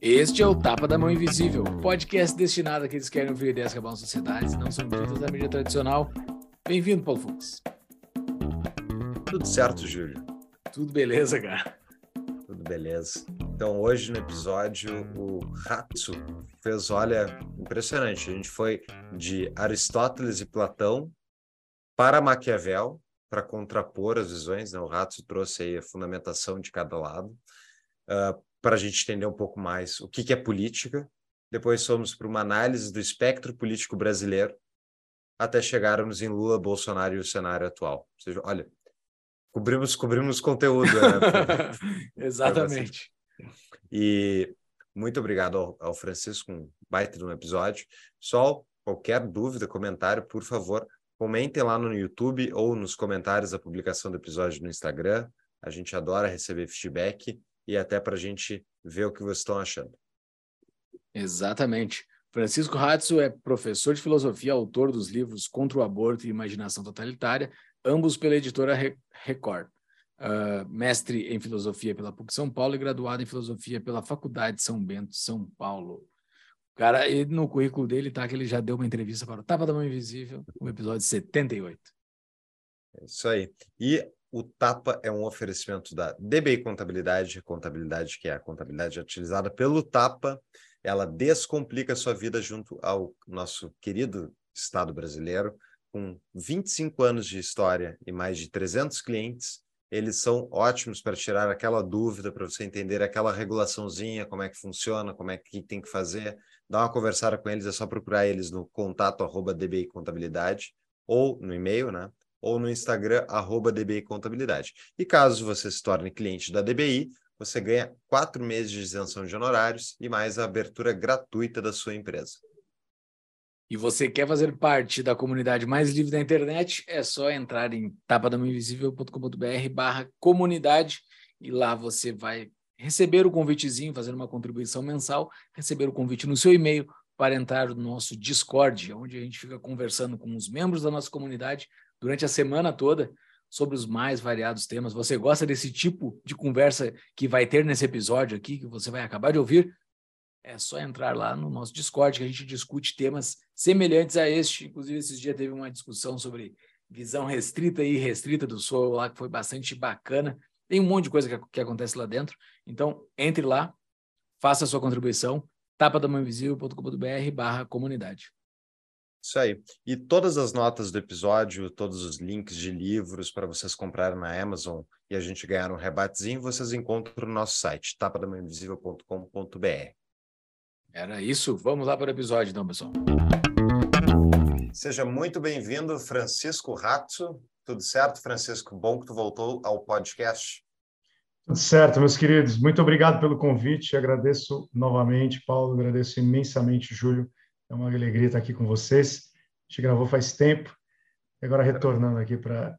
Este é o Tapa da Mão Invisível, podcast destinado àqueles que querem ouvir ideias que abalam sociedades não são ditas da mídia tradicional. Bem-vindo, Paulo Fux. Tudo certo, Júlio? Tudo beleza, cara. Tudo beleza. Então, hoje no episódio, o Ratsu fez, olha, impressionante. A gente foi de Aristóteles e Platão para Maquiavel, para contrapor as visões. Né? O Ratsu trouxe aí a fundamentação de cada lado. Uh, para a gente entender um pouco mais o que, que é política. Depois fomos para uma análise do espectro político brasileiro, até chegarmos em Lula, Bolsonaro e o cenário atual. Ou seja, olha, cobrimos, cobrimos conteúdo. Né? Exatamente. E muito obrigado ao, ao Francisco, um baita de um episódio. Pessoal, qualquer dúvida, comentário, por favor, comentem lá no YouTube ou nos comentários da publicação do episódio no Instagram. A gente adora receber feedback e até para a gente ver o que vocês estão achando. Exatamente. Francisco Ratzo é professor de filosofia, autor dos livros Contra o Aborto e Imaginação Totalitária, ambos pela editora Record. Uh, mestre em filosofia pela PUC São Paulo e graduado em filosofia pela Faculdade São Bento, São Paulo. O cara, no currículo dele tá que ele já deu uma entrevista para o Tapa da Mão Invisível, o episódio 78. É isso aí. E o Tapa é um oferecimento da DBI Contabilidade, contabilidade que é a contabilidade utilizada pelo Tapa. Ela descomplica a sua vida junto ao nosso querido Estado brasileiro, com 25 anos de história e mais de 300 clientes. Eles são ótimos para tirar aquela dúvida, para você entender aquela regulaçãozinha, como é que funciona, como é que tem que fazer. Dá uma conversada com eles, é só procurar eles no contato arroba DBI Contabilidade ou no e-mail, né? ou no Instagram, arroba DBI Contabilidade. E caso você se torne cliente da DBI, você ganha quatro meses de isenção de honorários e mais a abertura gratuita da sua empresa. E você quer fazer parte da comunidade mais livre da internet? É só entrar em tapadamainvisível.com.br barra comunidade e lá você vai receber o convitezinho, fazer uma contribuição mensal, receber o convite no seu e-mail para entrar no nosso Discord, onde a gente fica conversando com os membros da nossa comunidade durante a semana toda sobre os mais variados temas. Você gosta desse tipo de conversa que vai ter nesse episódio aqui, que você vai acabar de ouvir? É só entrar lá no nosso Discord que a gente discute temas semelhantes a este. Inclusive, esses dias teve uma discussão sobre visão restrita e restrita do Soul lá, que foi bastante bacana. Tem um monte de coisa que, que acontece lá dentro. Então, entre lá, faça a sua contribuição, tapadamãoinvisível.com.br barra comunidade. Isso aí. E todas as notas do episódio, todos os links de livros para vocês comprarem na Amazon e a gente ganhar um rebatezinho, vocês encontram no nosso site, tapadamainvisível.com.br. Era isso. Vamos lá para o episódio, então, pessoal. Seja muito bem-vindo, Francisco Ratzo. Tudo certo, Francisco? Bom que tu voltou ao podcast. Tudo certo, meus queridos. Muito obrigado pelo convite. Agradeço novamente, Paulo. Agradeço imensamente, Júlio é uma alegria estar aqui com vocês. A gente gravou faz tempo e agora retornando aqui para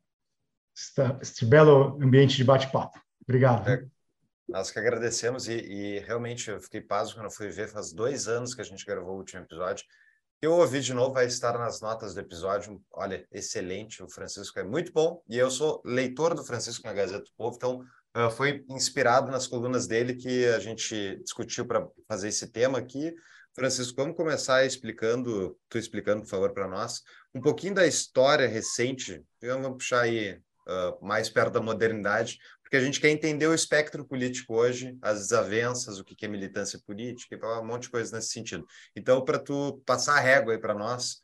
este belo ambiente de bate-papo. Obrigado. É, nós que agradecemos e, e, realmente eu fiquei pasmo quando fui ver, faz dois anos que a gente gravou o último episódio. Eu ouvi de novo, vai estar nas notas do episódio. Olha, excelente, o Francisco é muito bom e eu sou leitor do Francisco na Gazeta do Povo, então uh, foi inspirado nas colunas dele que a gente discutiu para fazer esse tema aqui. Francisco, vamos começar explicando, tu explicando, por favor, para nós, um pouquinho da história recente, vamos puxar aí uh, mais perto da modernidade, porque a gente quer entender o espectro político hoje, as desavenças, o que é militância política, e um monte de coisa nesse sentido. Então, para tu passar a régua aí para nós,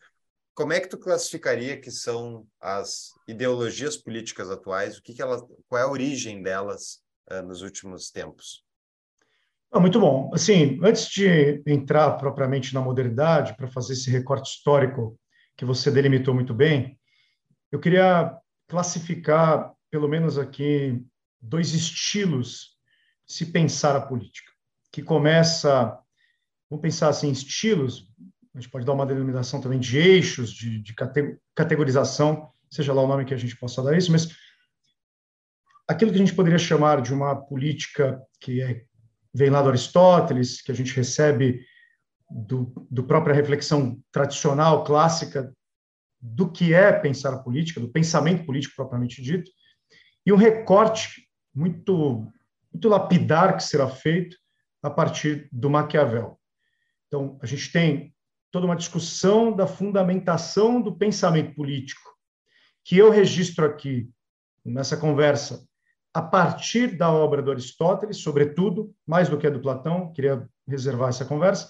como é que tu classificaria que são as ideologias políticas atuais, o que, que elas, qual é a origem delas uh, nos últimos tempos? Ah, muito bom. Assim, antes de entrar propriamente na modernidade, para fazer esse recorte histórico que você delimitou muito bem, eu queria classificar, pelo menos aqui, dois estilos de se pensar a política, que começa, vamos pensar assim, estilos, a gente pode dar uma denominação também de eixos, de, de categorização, seja lá o nome que a gente possa dar isso, mas aquilo que a gente poderia chamar de uma política que é, vem lá do Aristóteles, que a gente recebe do, do própria reflexão tradicional, clássica, do que é pensar a política, do pensamento político propriamente dito, e um recorte muito, muito lapidar que será feito a partir do Maquiavel. Então, a gente tem toda uma discussão da fundamentação do pensamento político, que eu registro aqui nessa conversa a partir da obra do Aristóteles, sobretudo, mais do que a do Platão, queria reservar essa conversa,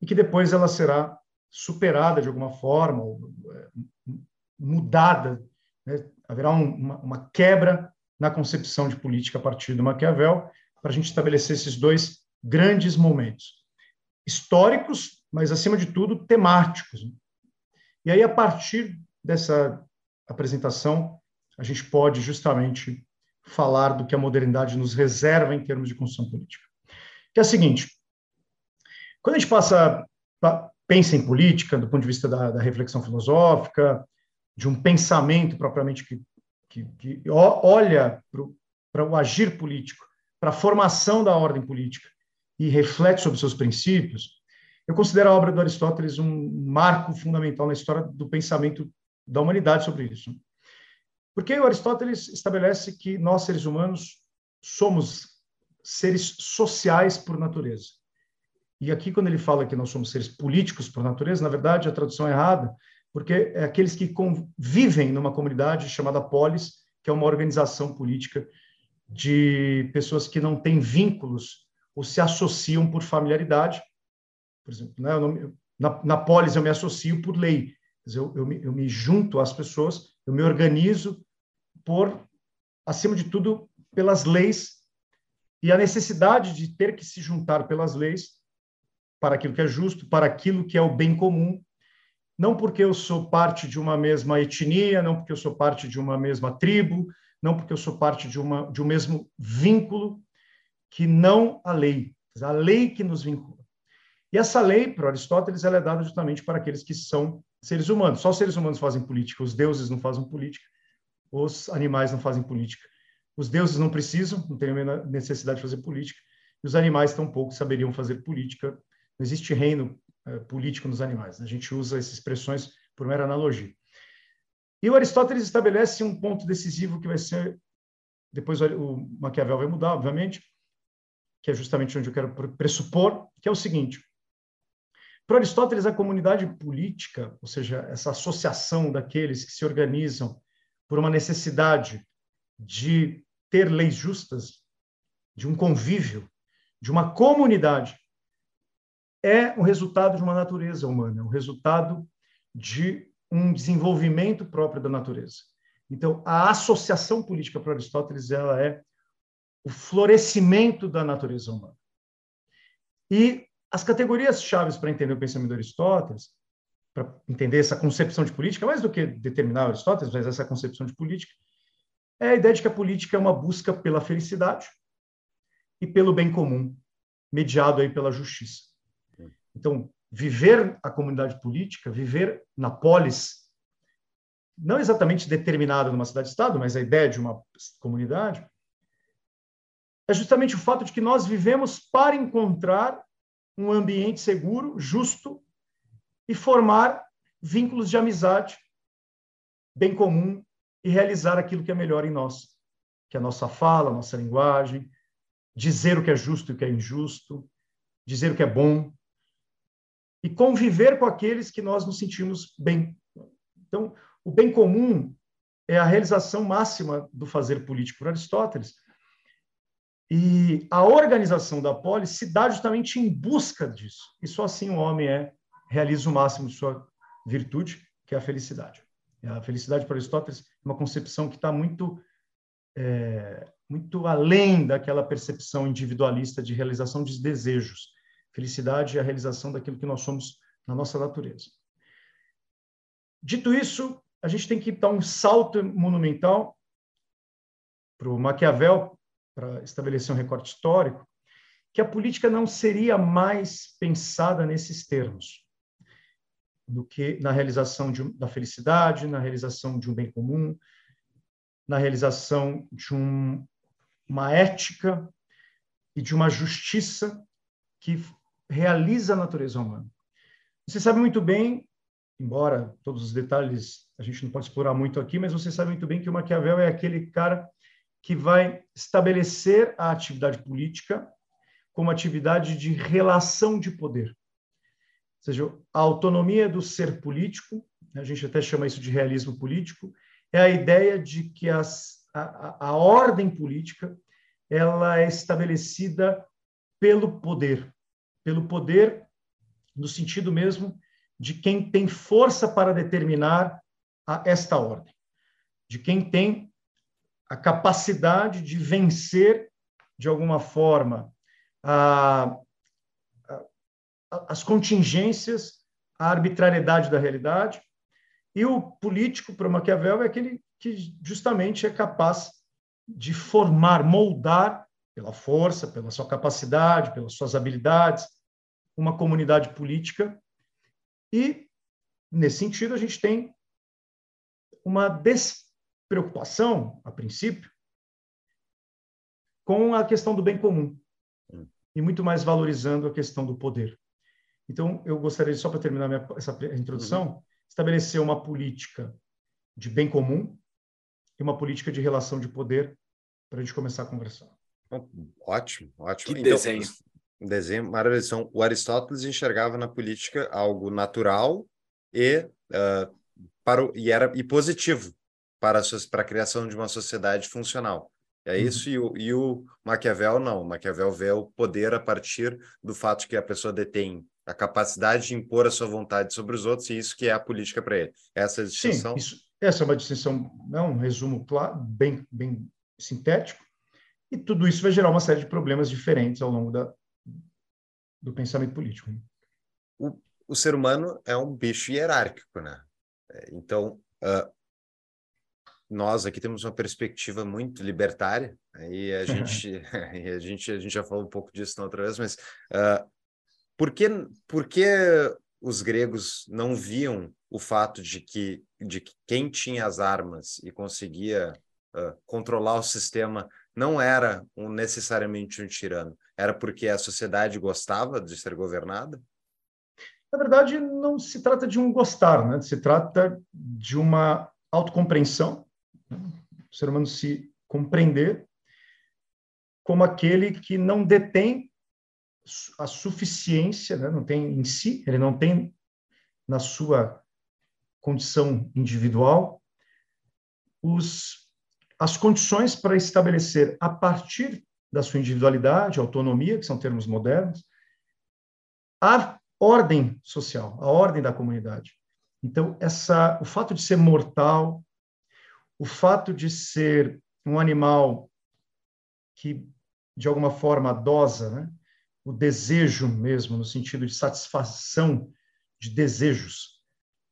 e que depois ela será superada de alguma forma, é, mudada, né? haverá um, uma, uma quebra na concepção de política a partir do Maquiavel, para a gente estabelecer esses dois grandes momentos históricos, mas acima de tudo temáticos. E aí a partir dessa apresentação a gente pode justamente falar do que a modernidade nos reserva em termos de construção política. Que é o seguinte: quando a gente passa pensa em política do ponto de vista da, da reflexão filosófica, de um pensamento propriamente que, que, olha para o agir político, para a formação da ordem política e reflete sobre seus princípios, eu considero a obra do Aristóteles um marco fundamental na história do pensamento da humanidade sobre isso. Porque o Aristóteles estabelece que nós, seres humanos, somos seres sociais por natureza. E aqui, quando ele fala que nós somos seres políticos por natureza, na verdade, a tradução é errada, porque é aqueles que convivem numa comunidade chamada polis, que é uma organização política de pessoas que não têm vínculos ou se associam por familiaridade. Por exemplo, né, não, na, na polis eu me associo por lei, eu, eu, me, eu me junto às pessoas, eu me organizo por, acima de tudo, pelas leis e a necessidade de ter que se juntar pelas leis para aquilo que é justo, para aquilo que é o bem comum, não porque eu sou parte de uma mesma etnia, não porque eu sou parte de uma mesma tribo, não porque eu sou parte de, uma, de um mesmo vínculo, que não a lei, a lei que nos vincula. E essa lei, para Aristóteles, ela é dada justamente para aqueles que são seres humanos. Só os seres humanos fazem política, os deuses não fazem política os animais não fazem política. Os deuses não precisam, não têm a necessidade de fazer política, e os animais tampouco saberiam fazer política. Não existe reino político nos animais. Né? A gente usa essas expressões por mera analogia. E o Aristóteles estabelece um ponto decisivo que vai ser, depois o Maquiavel vai mudar, obviamente, que é justamente onde eu quero pressupor, que é o seguinte: para Aristóteles, a comunidade política, ou seja, essa associação daqueles que se organizam por uma necessidade de ter leis justas, de um convívio, de uma comunidade, é o resultado de uma natureza humana, é o resultado de um desenvolvimento próprio da natureza. Então, a associação política para Aristóteles ela é o florescimento da natureza humana. E as categorias chaves para entender o pensamento de Aristóteles para entender essa concepção de política, mais do que determinar Aristóteles, mas essa concepção de política, é a ideia de que a política é uma busca pela felicidade e pelo bem comum, mediado aí pela justiça. Então, viver a comunidade política, viver na polis, não exatamente determinada numa cidade-estado, mas a ideia de uma comunidade, é justamente o fato de que nós vivemos para encontrar um ambiente seguro, justo e formar vínculos de amizade, bem comum, e realizar aquilo que é melhor em nós, que é a nossa fala, a nossa linguagem, dizer o que é justo e o que é injusto, dizer o que é bom, e conviver com aqueles que nós nos sentimos bem. Então, o bem comum é a realização máxima do fazer político por Aristóteles. E a organização da polis se dá justamente em busca disso. E só assim o homem é realiza o máximo de sua virtude, que é a felicidade. A felicidade para Aristóteles é uma concepção que está muito é, muito além daquela percepção individualista de realização de desejos. Felicidade é a realização daquilo que nós somos na nossa natureza. Dito isso, a gente tem que dar um salto monumental para o Maquiavel, para estabelecer um recorte histórico, que a política não seria mais pensada nesses termos do que na realização de, da felicidade, na realização de um bem comum, na realização de um uma ética e de uma justiça que realiza a natureza humana. Você sabe muito bem, embora todos os detalhes a gente não pode explorar muito aqui, mas você sabe muito bem que o Maquiavel é aquele cara que vai estabelecer a atividade política como atividade de relação de poder. Ou seja, a autonomia do ser político, a gente até chama isso de realismo político, é a ideia de que as, a, a ordem política ela é estabelecida pelo poder, pelo poder no sentido mesmo de quem tem força para determinar a esta ordem, de quem tem a capacidade de vencer de alguma forma a, a, as contingências, a arbitrariedade da realidade. E o político, para Maquiavel, é aquele que justamente é capaz de formar, moldar, pela força, pela sua capacidade, pelas suas habilidades, uma comunidade política. E, nesse sentido, a gente tem uma despreocupação, a princípio, com a questão do bem comum e muito mais valorizando a questão do poder. Então, eu gostaria, só para terminar minha, essa introdução, uhum. estabelecer uma política de bem comum e uma política de relação de poder para a gente começar a conversar. Ótimo, ótimo. Que então, desenho. Desenho maravilhoso. Então, o Aristóteles enxergava na política algo natural e, uh, para o, e, era, e positivo para a, para a criação de uma sociedade funcional. É uhum. isso, e o, e o Maquiavel não. O Maquiavel vê o poder a partir do fato que a pessoa detém a capacidade de impor a sua vontade sobre os outros, e isso que é a política para ele. Essa é a distinção? Sim, isso, essa é uma distinção, é um resumo claro, bem, bem sintético, e tudo isso vai gerar uma série de problemas diferentes ao longo da, do pensamento político. Né? O, o ser humano é um bicho hierárquico, né? É, então, uh, nós aqui temos uma perspectiva muito libertária, e a gente, e a gente, a gente já falou um pouco disso na outra vez, mas uh, por, que, por que os gregos não viam o fato de que, de que quem tinha as armas e conseguia uh, controlar o sistema não era um, necessariamente um tirano? Era porque a sociedade gostava de ser governada? Na verdade, não se trata de um gostar, né? se trata de uma autocompreensão o ser humano se compreender como aquele que não detém a suficiência, né? não tem em si, ele não tem na sua condição individual os, as condições para estabelecer a partir da sua individualidade, autonomia, que são termos modernos, a ordem social, a ordem da comunidade. Então, essa, o fato de ser mortal, o fato de ser um animal que, de alguma forma, dosa né? o desejo mesmo, no sentido de satisfação de desejos,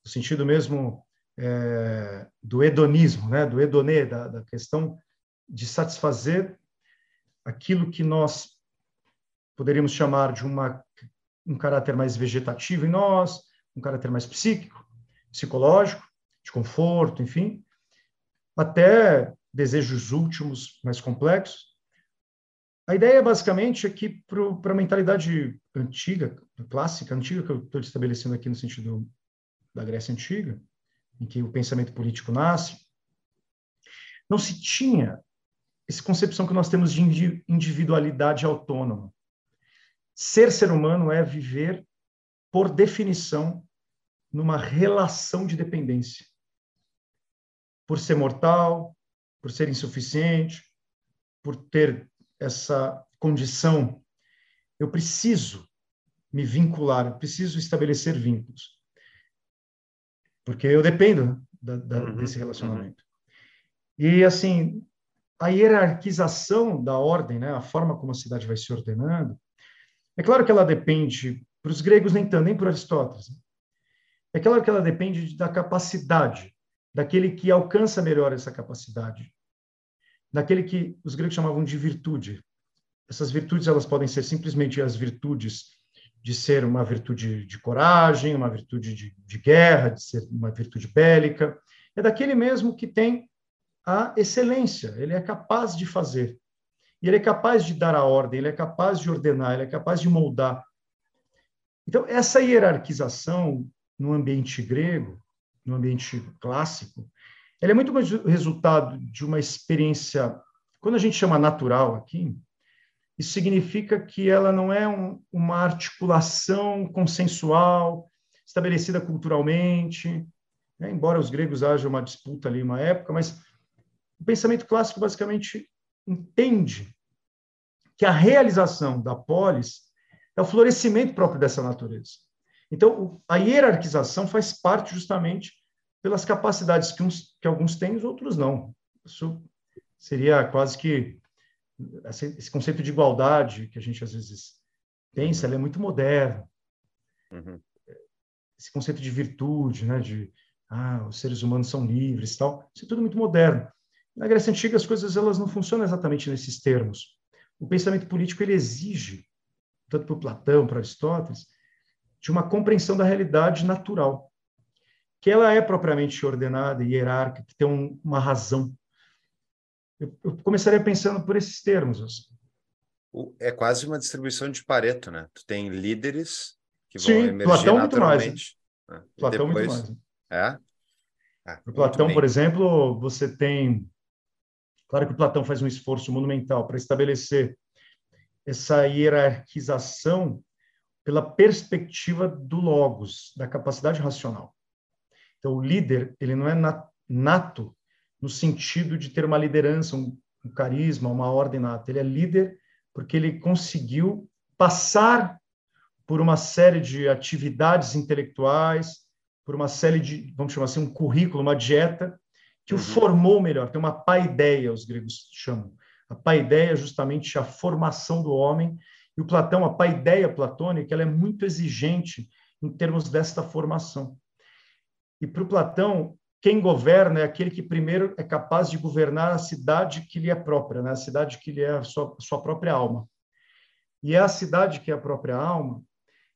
no sentido mesmo é, do hedonismo, né? do hedonê, da, da questão de satisfazer aquilo que nós poderíamos chamar de uma, um caráter mais vegetativo em nós, um caráter mais psíquico, psicológico, de conforto, enfim, até desejos últimos mais complexos. A ideia, basicamente, é que para a mentalidade antiga, clássica, antiga, que eu estou estabelecendo aqui no sentido da Grécia Antiga, em que o pensamento político nasce, não se tinha essa concepção que nós temos de individualidade autônoma. Ser ser humano é viver, por definição, numa relação de dependência por ser mortal, por ser insuficiente, por ter essa condição, eu preciso me vincular, eu preciso estabelecer vínculos. Porque eu dependo da, da, uhum, desse relacionamento. Uhum. E, assim, a hierarquização da ordem, né, a forma como a cidade vai se ordenando, é claro que ela depende, para os gregos nem tanto, nem para Aristóteles, né? é claro que ela depende da capacidade daquele que alcança melhor essa capacidade, daquele que os gregos chamavam de virtude. Essas virtudes elas podem ser simplesmente as virtudes de ser uma virtude de coragem, uma virtude de, de guerra, de ser uma virtude bélica. É daquele mesmo que tem a excelência, ele é capaz de fazer. E ele é capaz de dar a ordem, ele é capaz de ordenar, ele é capaz de moldar. Então, essa hierarquização no ambiente grego, no ambiente clássico, ela é muito mais resultado de uma experiência, quando a gente chama natural aqui, isso significa que ela não é um, uma articulação consensual, estabelecida culturalmente, né? embora os gregos haja uma disputa ali, uma época, mas o pensamento clássico basicamente entende que a realização da polis é o florescimento próprio dessa natureza. Então, a hierarquização faz parte justamente pelas capacidades que, uns, que alguns têm e os outros não. Isso seria quase que esse conceito de igualdade que a gente às vezes pensa, é muito moderno. Uhum. Esse conceito de virtude, né, de ah, os seres humanos são livres, tal, isso é tudo muito moderno. Na Grécia antiga as coisas elas não funcionam exatamente nesses termos. O pensamento político ele exige, tanto para Platão, para Aristóteles, de uma compreensão da realidade natural, que ela é propriamente ordenada e hierárquica, que tem um, uma razão. Eu, eu, começaria pensando por esses termos. Assim. É quase uma distribuição de Pareto, né? Tu tem líderes que vão Sim, emergir Platão naturalmente. Muito mais, né? Platão depois... muito mais. É? Ah, Platão, por exemplo, você tem. Claro que o Platão faz um esforço monumental para estabelecer essa hierarquização pela perspectiva do logos, da capacidade racional. Então, o líder, ele não é nato no sentido de ter uma liderança, um, um carisma, uma ordem nata. Ele é líder porque ele conseguiu passar por uma série de atividades intelectuais, por uma série de, vamos chamar assim, um currículo, uma dieta, que o uhum. formou melhor. Tem uma paideia, os gregos chamam. A paideia é justamente a formação do homem. E o Platão, a paideia platônica, ela é muito exigente em termos desta formação. E para o Platão, quem governa é aquele que primeiro é capaz de governar a cidade que lhe é própria, né? a cidade que lhe é a sua, sua própria alma. E a cidade que é a própria alma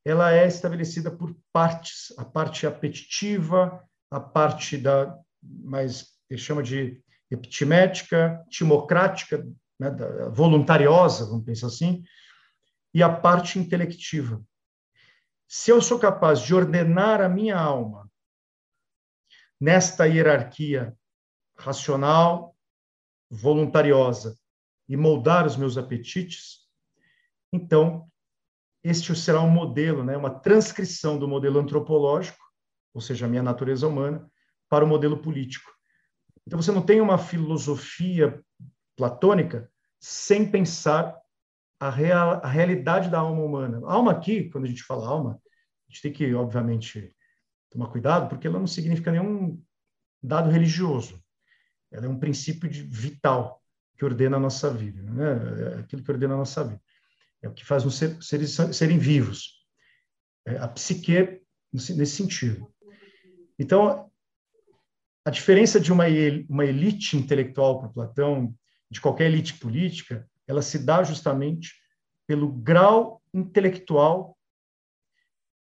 ela é estabelecida por partes, a parte apetitiva, a parte da mais ele chama de epitimética, timocrática, né, voluntariosa, vamos pensar assim, e a parte intelectiva. Se eu sou capaz de ordenar a minha alma nesta hierarquia racional, voluntariosa e moldar os meus apetites, então este será um modelo, né, uma transcrição do modelo antropológico, ou seja, a minha natureza humana, para o modelo político. Então, você não tem uma filosofia platônica sem pensar a, real, a realidade da alma humana. A alma aqui, quando a gente fala alma, a gente tem que, obviamente, tomar cuidado, porque ela não significa nenhum dado religioso. Ela é um princípio de, vital que ordena a nossa vida, né? É aquilo que ordena a nossa vida. É o que faz os seres serem vivos. É a psique nesse sentido. Então, a diferença de uma, uma elite intelectual para Platão, de qualquer elite política, ela se dá justamente pelo grau intelectual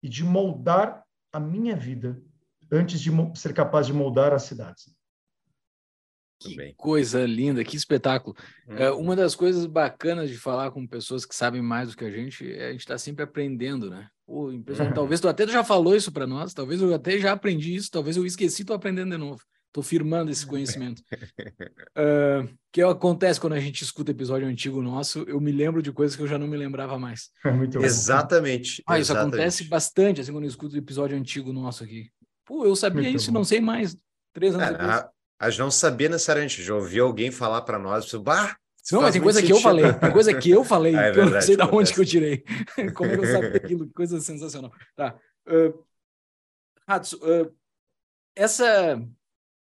e de moldar a minha vida antes de ser capaz de moldar as cidades. Que coisa linda, que espetáculo. Hum. É, uma das coisas bacanas de falar com pessoas que sabem mais do que a gente é a gente estar tá sempre aprendendo, né? Pô, hum. Talvez tu até já falou isso para nós, talvez eu até já aprendi isso, talvez eu esqueci, estou aprendendo de novo. Estou firmando esse conhecimento. uh, que acontece quando a gente escuta episódio antigo nosso, eu me lembro de coisas que eu já não me lembrava mais. Muito exatamente. Ah, isso exatamente. acontece bastante, assim, quando eu escuto o episódio antigo nosso aqui. Pô, eu sabia Muito isso, bom. não sei mais. Três anos é, depois. A gente não sabia necessariamente, já ouvi alguém falar para nós, bah, não, mas tem coisa sentido. que eu falei, tem coisa que eu falei, ah, é que eu não sei de onde que eu tirei. Como é que eu sabia aquilo? Que coisa sensacional. Tá. Uh, Hatsu, uh, essa,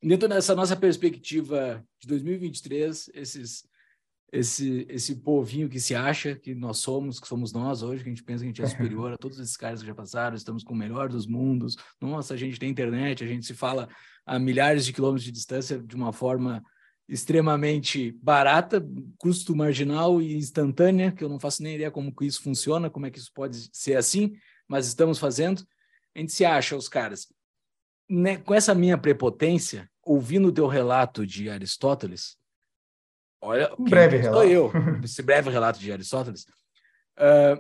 dentro dessa nossa perspectiva de 2023, esses, esse, esse povinho que se acha que nós somos, que somos nós hoje, que a gente pensa que a gente é superior a todos esses caras que já passaram, estamos com o melhor dos mundos, nossa, a gente tem internet, a gente se fala a milhares de quilômetros de distância de uma forma extremamente barata, custo marginal e instantânea, que eu não faço nem ideia como que isso funciona, como é que isso pode ser assim, mas estamos fazendo. A gente se acha, os caras. Né, com essa minha prepotência, ouvindo o teu relato de Aristóteles, Olha, um breve relato. Sou eu, esse breve relato de Aristóteles. Uh,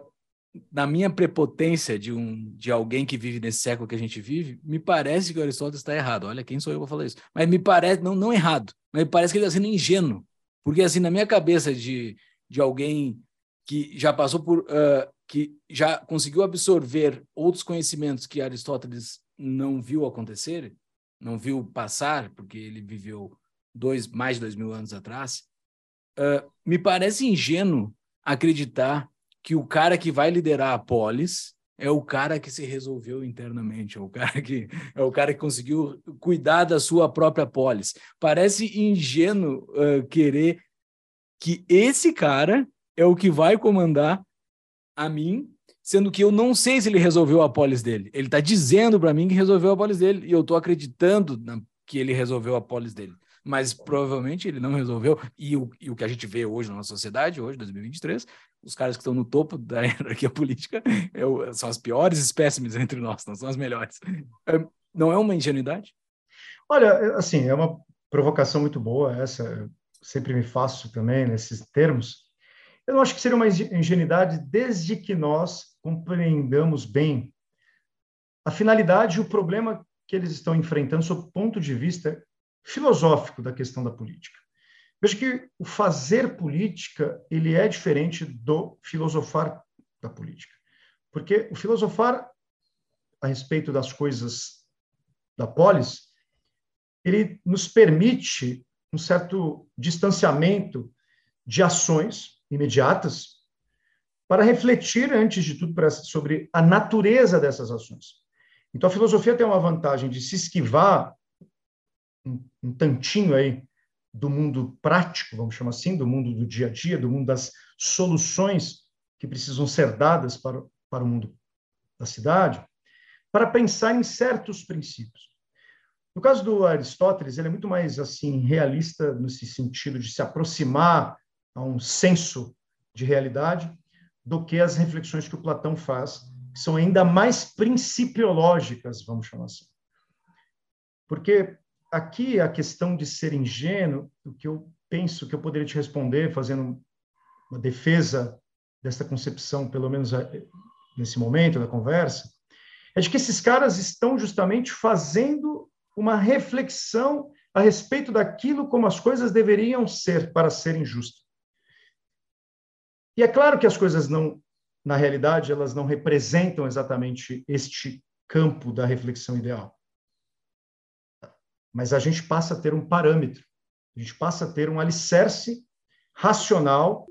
na minha prepotência de um de alguém que vive nesse século que a gente vive, me parece que o Aristóteles está errado. Olha, quem sou eu para falar isso? Mas me parece, não, não errado, mas me parece que ele está sendo ingênuo. Porque, assim, na minha cabeça de, de alguém que já passou por. Uh, que já conseguiu absorver outros conhecimentos que Aristóteles não viu acontecer, não viu passar, porque ele viveu dois, mais de dois mil anos atrás, uh, me parece ingênuo acreditar que o cara que vai liderar a polis é o cara que se resolveu internamente, é o cara que é o cara que conseguiu cuidar da sua própria polis. Parece ingênuo uh, querer que esse cara é o que vai comandar a mim, sendo que eu não sei se ele resolveu a polis dele. Ele está dizendo para mim que resolveu a polis dele e eu estou acreditando na, que ele resolveu a polis dele mas provavelmente ele não resolveu. E o, e o que a gente vê hoje na nossa sociedade, hoje, 2023, os caras que estão no topo da hierarquia política é são as piores espécimes entre nós, não são as melhores. É, não é uma ingenuidade? Olha, assim, é uma provocação muito boa essa, eu sempre me faço também nesses termos. Eu não acho que seria uma ingenuidade desde que nós compreendamos bem a finalidade e o problema que eles estão enfrentando sob o ponto de vista filosófico da questão da política. Veja que o fazer política ele é diferente do filosofar da política, porque o filosofar a respeito das coisas da polis ele nos permite um certo distanciamento de ações imediatas para refletir antes de tudo sobre a natureza dessas ações. Então a filosofia tem uma vantagem de se esquivar um, um tantinho aí do mundo prático, vamos chamar assim, do mundo do dia a dia, do mundo das soluções que precisam ser dadas para, para o mundo da cidade, para pensar em certos princípios. No caso do Aristóteles, ele é muito mais assim realista nesse sentido de se aproximar a um senso de realidade do que as reflexões que o Platão faz, que são ainda mais principiológicas, vamos chamar assim. Porque aqui a questão de ser ingênuo, o que eu penso que eu poderia te responder fazendo uma defesa dessa concepção, pelo menos eh, nesse momento da conversa, é de que esses caras estão justamente fazendo uma reflexão a respeito daquilo como as coisas deveriam ser para serem justas. E é claro que as coisas não, na realidade, elas não representam exatamente este campo da reflexão ideal mas a gente passa a ter um parâmetro, a gente passa a ter um alicerce racional,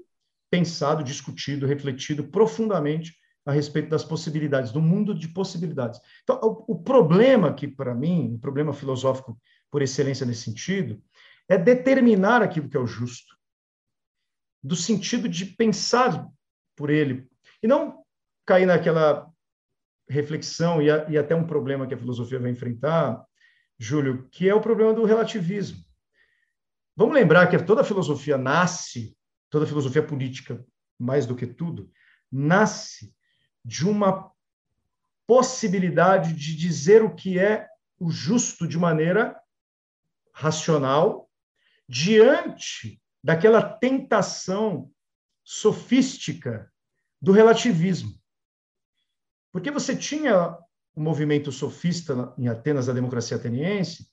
pensado, discutido, refletido profundamente a respeito das possibilidades, do mundo de possibilidades. Então, o, o problema aqui, para mim, o problema filosófico por excelência nesse sentido, é determinar aquilo que é o justo, do sentido de pensar por ele, e não cair naquela reflexão, e, a, e até um problema que a filosofia vai enfrentar, Júlio, que é o problema do relativismo. Vamos lembrar que toda filosofia nasce, toda filosofia política, mais do que tudo, nasce de uma possibilidade de dizer o que é o justo de maneira racional, diante daquela tentação sofística do relativismo. Porque você tinha o movimento sofista em Atenas, da democracia ateniense,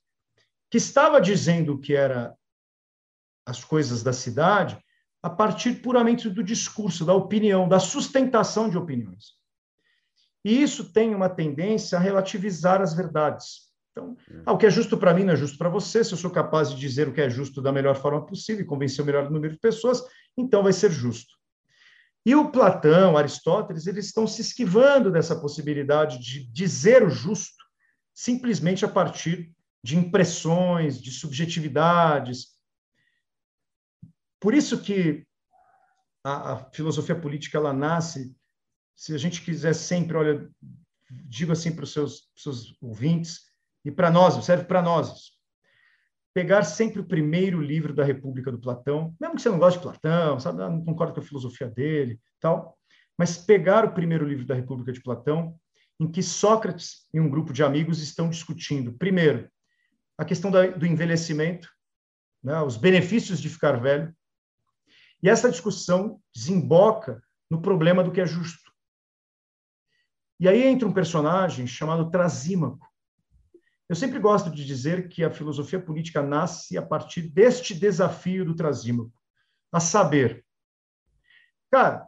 que estava dizendo que era as coisas da cidade a partir puramente do discurso, da opinião, da sustentação de opiniões. E isso tem uma tendência a relativizar as verdades. Então, ah, o que é justo para mim não é justo para você. Se eu sou capaz de dizer o que é justo da melhor forma possível e convencer o melhor número de pessoas, então vai ser justo. E o Platão, Aristóteles, eles estão se esquivando dessa possibilidade de dizer o justo simplesmente a partir de impressões, de subjetividades. Por isso que a, a filosofia política ela nasce, se a gente quiser sempre, olha, digo assim para os seus, seus ouvintes e para nós, serve para nós pegar sempre o primeiro livro da República do Platão, mesmo que você não goste de Platão, sabe, não concorda com a filosofia dele, tal, mas pegar o primeiro livro da República de Platão, em que Sócrates e um grupo de amigos estão discutindo, primeiro, a questão da, do envelhecimento, né, os benefícios de ficar velho, E essa discussão desemboca no problema do que é justo. E aí entra um personagem chamado Trasímaco. Eu sempre gosto de dizer que a filosofia política nasce a partir deste desafio do Trasímaco, a saber, cara,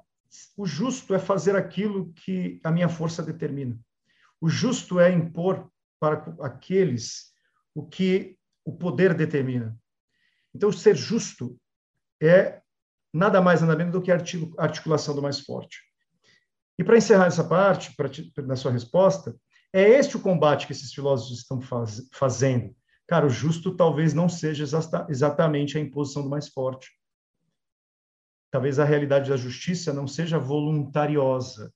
o justo é fazer aquilo que a minha força determina. O justo é impor para aqueles o que o poder determina. Então, ser justo é nada mais nada menos do que a articulação do mais forte. E para encerrar essa parte, na sua resposta, é este o combate que esses filósofos estão faz, fazendo. Cara, o justo talvez não seja exata, exatamente a imposição do mais forte. Talvez a realidade da justiça não seja voluntariosa,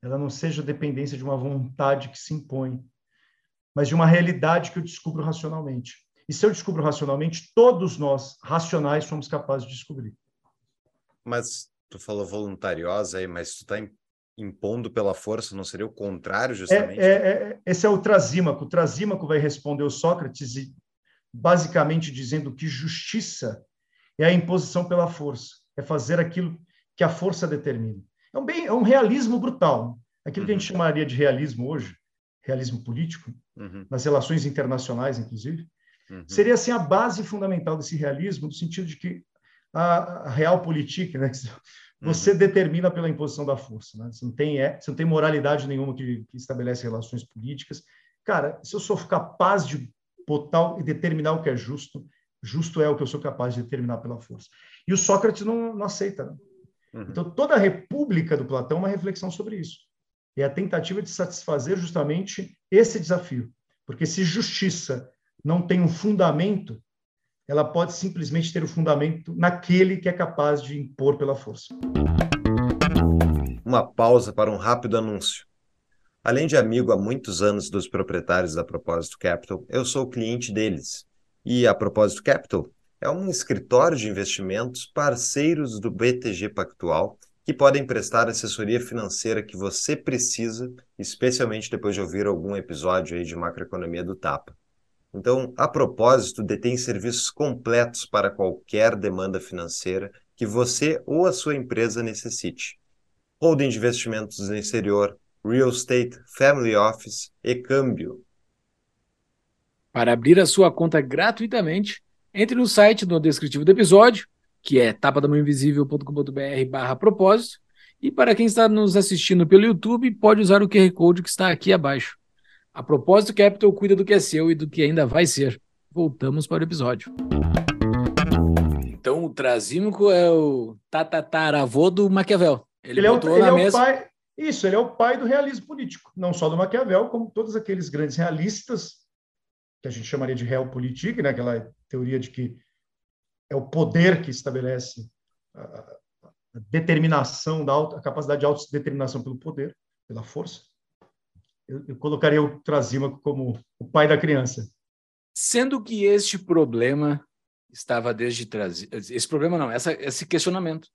ela não seja dependência de uma vontade que se impõe, mas de uma realidade que eu descubro racionalmente. E se eu descubro racionalmente, todos nós, racionais, somos capazes de descobrir. Mas tu falou voluntariosa aí, mas tu está impondo pela força, não seria o contrário, justamente? É, é, é, esse é o Trasímaco. O Trasímaco vai responder o Sócrates, basicamente dizendo que justiça é a imposição pela força, é fazer aquilo que a força determina. É um, bem, é um realismo brutal. Aquilo uhum. que a gente uhum. chamaria de realismo hoje, realismo político, uhum. nas relações internacionais, inclusive, uhum. seria assim a base fundamental desse realismo, no sentido de que a, a realpolitik, né, você uhum. determina pela imposição da força. Né? Você, não tem, é, você não tem moralidade nenhuma que, que estabelece relações políticas. Cara, se eu sou capaz de botar e determinar o que é justo, justo é o que eu sou capaz de determinar pela força. E o Sócrates não, não aceita. Né? Uhum. Então, toda a República do Platão é uma reflexão sobre isso. É a tentativa de satisfazer justamente esse desafio. Porque se justiça não tem um fundamento, ela pode simplesmente ter o fundamento naquele que é capaz de impor pela força. Uma pausa para um rápido anúncio. Além de amigo há muitos anos dos proprietários da Propósito Capital, eu sou cliente deles. E a Propósito Capital é um escritório de investimentos parceiros do BTG Pactual que podem prestar assessoria financeira que você precisa, especialmente depois de ouvir algum episódio aí de macroeconomia do Tapa. Então, a propósito, detém serviços completos para qualquer demanda financeira que você ou a sua empresa necessite. Holding de investimentos no exterior, real estate, family office e câmbio. Para abrir a sua conta gratuitamente, entre no site no descritivo do episódio, que é tapadamãoinvisível.com.br barra propósito, e para quem está nos assistindo pelo YouTube, pode usar o QR Code que está aqui abaixo. A propósito, Capital cuida do que é seu e do que ainda vai ser. Voltamos para o episódio. Então, o Trasímico é o tatataravô do Maquiavel. Ele, ele é, o, ele é mesa... pai. Isso, ele é o pai do realismo político, não só do Maquiavel, como todos aqueles grandes realistas que a gente chamaria de realpolitik, né? aquela teoria de que é o poder que estabelece a, determinação, da auto, a capacidade de autodeterminação pelo poder, pela força eu, eu colocaria o Trasímaco como o pai da criança. Sendo que este problema estava desde trás. Esse problema não, essa, esse questionamento.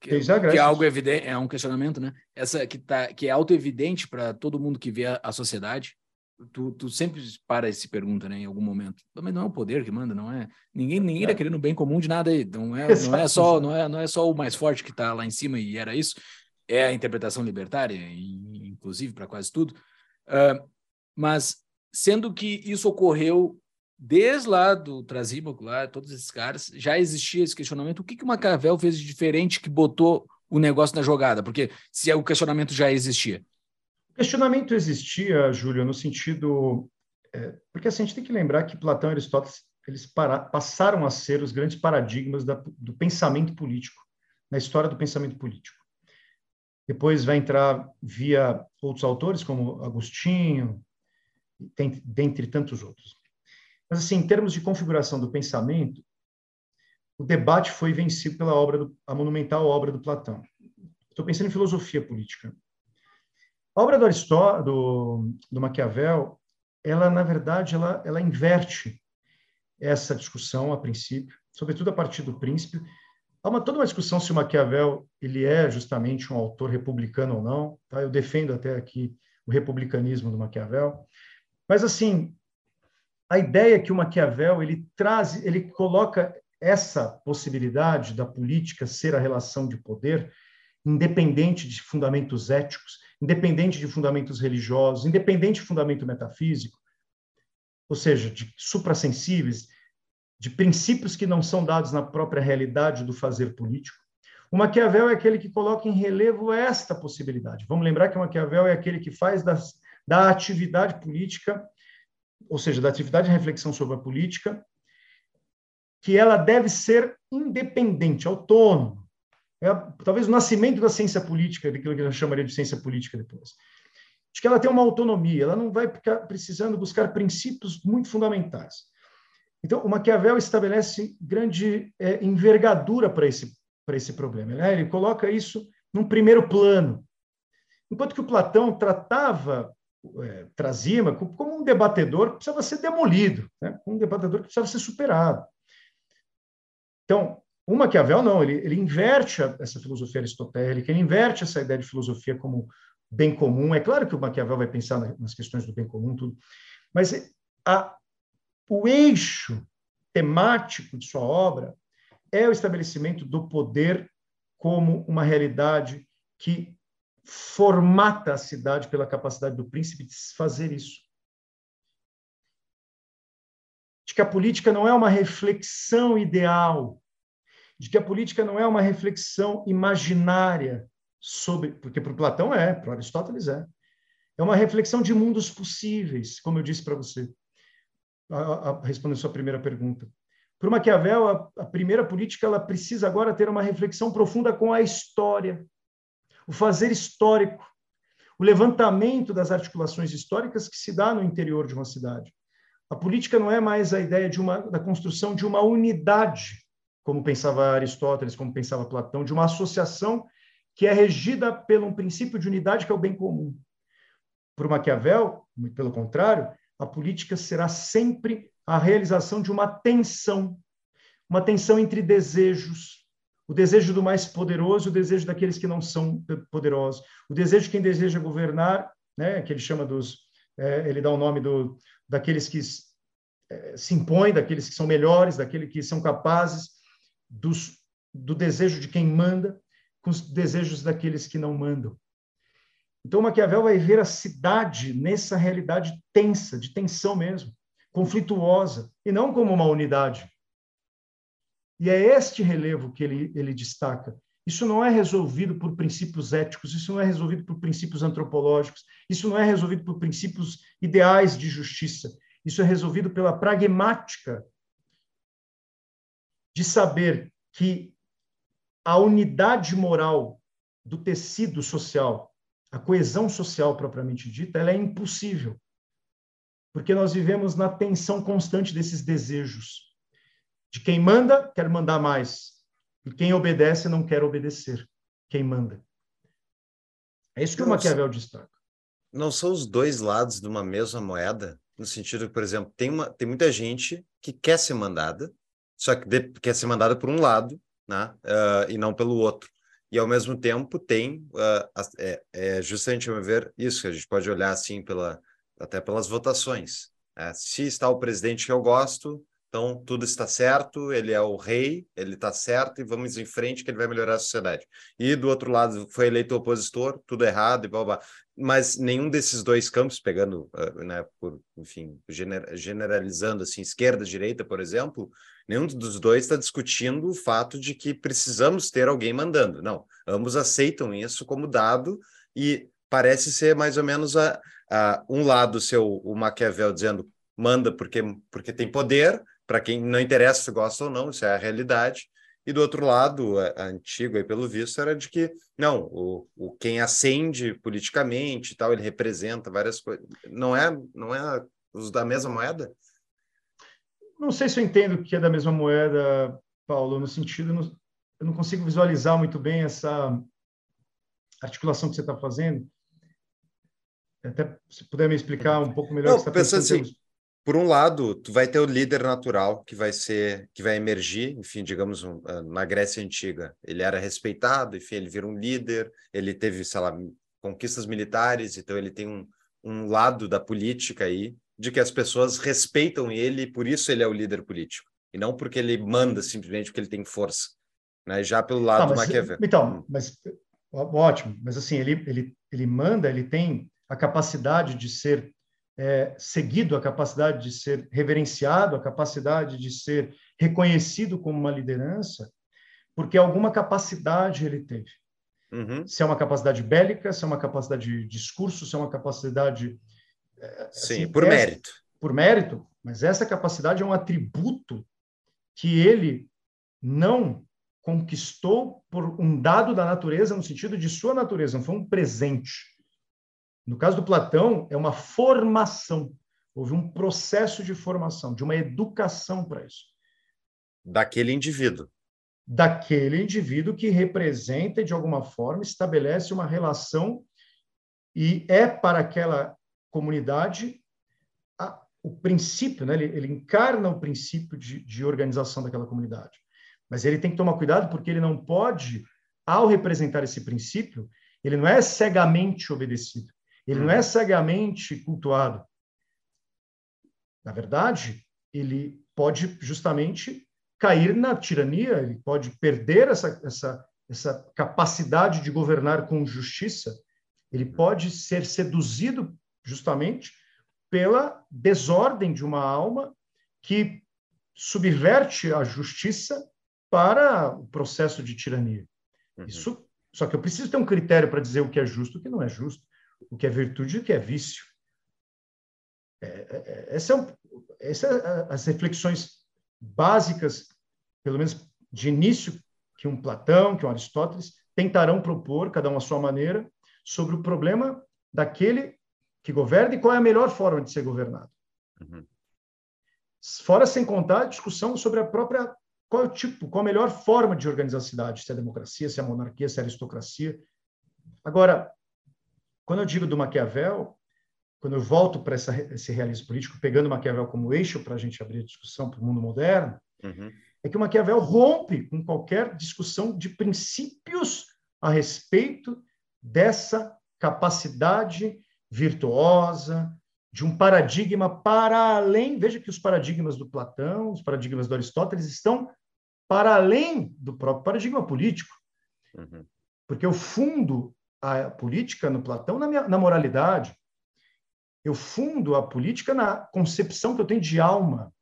Que, que é algo evidente, é um questionamento, né? Essa que, tá, que é auto-evidente para todo mundo que vê a, a sociedade. Tu, tu, sempre para e se pergunta, né, em algum momento. Mas não é o poder que manda, não é? Ninguém ninguém está é. querendo o bem comum de nada aí. Não é, não é só não é, não é só o mais forte que está lá em cima e era isso. É a interpretação libertária, inclusive para quase tudo. Uh, mas sendo que isso ocorreu desde lá do Trasímaco, lá, todos esses caras, já existia esse questionamento. O que, que o Maquiavel fez de diferente que botou o negócio na jogada? Porque se o questionamento já existia. O questionamento existia, Júlio, no sentido. É, porque assim, a gente tem que lembrar que Platão e Aristóteles eles para, passaram a ser os grandes paradigmas da, do pensamento político, na história do pensamento político. Depois vai entrar via outros autores, como Agostinho, tem, dentre tantos outros. Mas, assim, em termos de configuração do pensamento, o debate foi vencido pela obra do, a monumental obra do Platão. Estou pensando em filosofia política. A obra do Aristóteles, do, do Maquiavel, ela, na verdade, ela, ela inverte essa discussão a princípio, sobretudo a partir do príncipe, Há uma, toda uma discussão se o Maquiavel ele é justamente um autor republicano ou não. Tá? Eu defendo até aqui o republicanismo do Maquiavel. Mas, assim, a ideia que o Maquiavel ele traz, ele coloca essa possibilidade da política ser a relação de poder, independente de fundamentos éticos, independente de fundamentos religiosos, independente de fundamento metafísico, ou seja, de suprassensíveis, de princípios que não são dados na própria realidade do fazer político. O Maquiavel é aquele que coloca em relevo esta possibilidade. Vamos lembrar que o Maquiavel é aquele que faz das, da atividade política, ou seja, da atividade de reflexão sobre a política, que ela deve ser independente, autônoma. É, talvez o nascimento da ciência política, daquilo que gente chamaria de ciência política depois. De que ela tem uma autonomia, ela não vai ficar precisando buscar princípios muito fundamentais. Então, o Maquiavel estabelece grande é, envergadura para esse, esse problema. Né? Ele coloca isso num primeiro plano. Enquanto que o Platão tratava é, Trasímaco como um debatedor que precisava ser demolido, né? um debatedor que precisava ser superado. Então, o Maquiavel não, ele, ele inverte essa filosofia aristotélica, ele inverte essa ideia de filosofia como bem comum. É claro que o Maquiavel vai pensar nas questões do bem comum, tudo, mas a, o eixo temático de sua obra é o estabelecimento do poder como uma realidade que formata a cidade pela capacidade do príncipe de fazer isso. De que a política não é uma reflexão ideal, de que a política não é uma reflexão imaginária sobre, porque para Platão é, para Aristóteles é. É uma reflexão de mundos possíveis, como eu disse para você respondendo a sua primeira pergunta. Para Maquiavel, a, a primeira política ela precisa agora ter uma reflexão profunda com a história, o fazer histórico, o levantamento das articulações históricas que se dá no interior de uma cidade. A política não é mais a ideia de uma, da construção de uma unidade, como pensava Aristóteles, como pensava Platão, de uma associação que é regida pelo um princípio de unidade que é o bem comum. Para Maquiavel, pelo contrário, a política será sempre a realização de uma tensão, uma tensão entre desejos, o desejo do mais poderoso e o desejo daqueles que não são poderosos, o desejo de quem deseja governar, né, que ele chama dos, é, ele dá o nome do, daqueles que é, se impõem, daqueles que são melhores, daqueles que são capazes, dos, do desejo de quem manda, com os desejos daqueles que não mandam. Então, Maquiavel vai ver a cidade nessa realidade tensa, de tensão mesmo, conflituosa, e não como uma unidade. E é este relevo que ele, ele destaca. Isso não é resolvido por princípios éticos, isso não é resolvido por princípios antropológicos, isso não é resolvido por princípios ideais de justiça. Isso é resolvido pela pragmática de saber que a unidade moral do tecido social a coesão social propriamente dita, ela é impossível. Porque nós vivemos na tensão constante desses desejos. De quem manda, quer mandar mais. E quem obedece, não quer obedecer. Quem manda. É isso que não, o Maquiavel destaca. Não são os dois lados de uma mesma moeda? No sentido que, por exemplo, tem, uma, tem muita gente que quer ser mandada, só que de, quer ser mandada por um lado, né? Uh, e não pelo outro e ao mesmo tempo tem uh, é, é, justamente a ver isso a gente pode olhar assim pela até pelas votações né? se está o presidente que eu gosto então tudo está certo ele é o rei ele está certo e vamos em frente que ele vai melhorar a sociedade e do outro lado foi eleito o opositor tudo errado e blá, blá. mas nenhum desses dois campos pegando uh, né por enfim generalizando assim esquerda direita por exemplo nenhum dos dois está discutindo o fato de que precisamos ter alguém mandando. Não, ambos aceitam isso como dado e parece ser mais ou menos a, a um lado seu o Maquiavel dizendo manda porque porque tem poder para quem não interessa se gosta ou não, isso é a realidade. E do outro lado, a, a antigo aí pelo visto era de que não, o, o quem ascende politicamente e tal, ele representa várias coisas. Não é não é os da mesma moeda? Não sei se eu entendo que é da mesma moeda, Paulo, no sentido, eu não consigo visualizar muito bem essa articulação que você está fazendo. Até se puder me explicar um pouco melhor. Não, que você tá assim, por um lado, tu vai ter o líder natural que vai ser, que vai emergir, enfim, digamos, um, ah, na Grécia antiga, ele era respeitado, enfim, ele vira um líder, ele teve, sei lá, conquistas militares, então ele tem um, um lado da política aí de que as pessoas respeitam ele e por isso ele é o líder político. e não porque ele manda simplesmente porque ele tem força. Né? Já pelo lado ah, mas, do Maquiavel. Então, hum. mas ótimo, mas assim, ele, ele, ele manda, ele tem a capacidade de ser é, seguido, a capacidade de ser reverenciado, a capacidade de ser reconhecido como uma liderança, porque alguma capacidade ele teve. Uhum. Se é uma capacidade bélica, se é uma capacidade de discurso, se é uma capacidade. Sim, assim, por essa, mérito. Por mérito, mas essa capacidade é um atributo que ele não conquistou por um dado da natureza, no sentido de sua natureza, não foi um presente. No caso do Platão, é uma formação. Houve um processo de formação, de uma educação para isso. Daquele indivíduo. Daquele indivíduo que representa, de alguma forma, estabelece uma relação e é para aquela comunidade a, o princípio, né? ele, ele encarna o princípio de, de organização daquela comunidade. Mas ele tem que tomar cuidado porque ele não pode, ao representar esse princípio, ele não é cegamente obedecido. Ele não é cegamente cultuado. Na verdade, ele pode justamente cair na tirania, ele pode perder essa, essa, essa capacidade de governar com justiça, ele pode ser seduzido justamente pela desordem de uma alma que subverte a justiça para o processo de tirania. Uhum. Isso, só que eu preciso ter um critério para dizer o que é justo e o que não é justo o que é virtude e o que é vício. É, é, é essa é, um, essa é as reflexões básicas, pelo menos de início, que um Platão, que um Aristóteles tentarão propor, cada um à sua maneira, sobre o problema daquele que governa e qual é a melhor forma de ser governado. Uhum. Fora sem contar a discussão sobre a própria qual é o tipo, qual a melhor forma de organizar a cidade, se é a democracia, se é a monarquia, se é a aristocracia. Agora, quando eu digo do Maquiavel, quando eu volto para esse realismo político, pegando Maquiavel como eixo para a gente abrir a discussão para o mundo moderno, uhum. é que o Maquiavel rompe com qualquer discussão de princípios a respeito dessa capacidade virtuosa, de um paradigma para além. Veja que os paradigmas do Platão, os paradigmas do Aristóteles estão para além do próprio paradigma político. Uhum. Porque o fundo a política no Platão na, minha, na moralidade. Eu fundo a política na concepção que eu tenho de alma.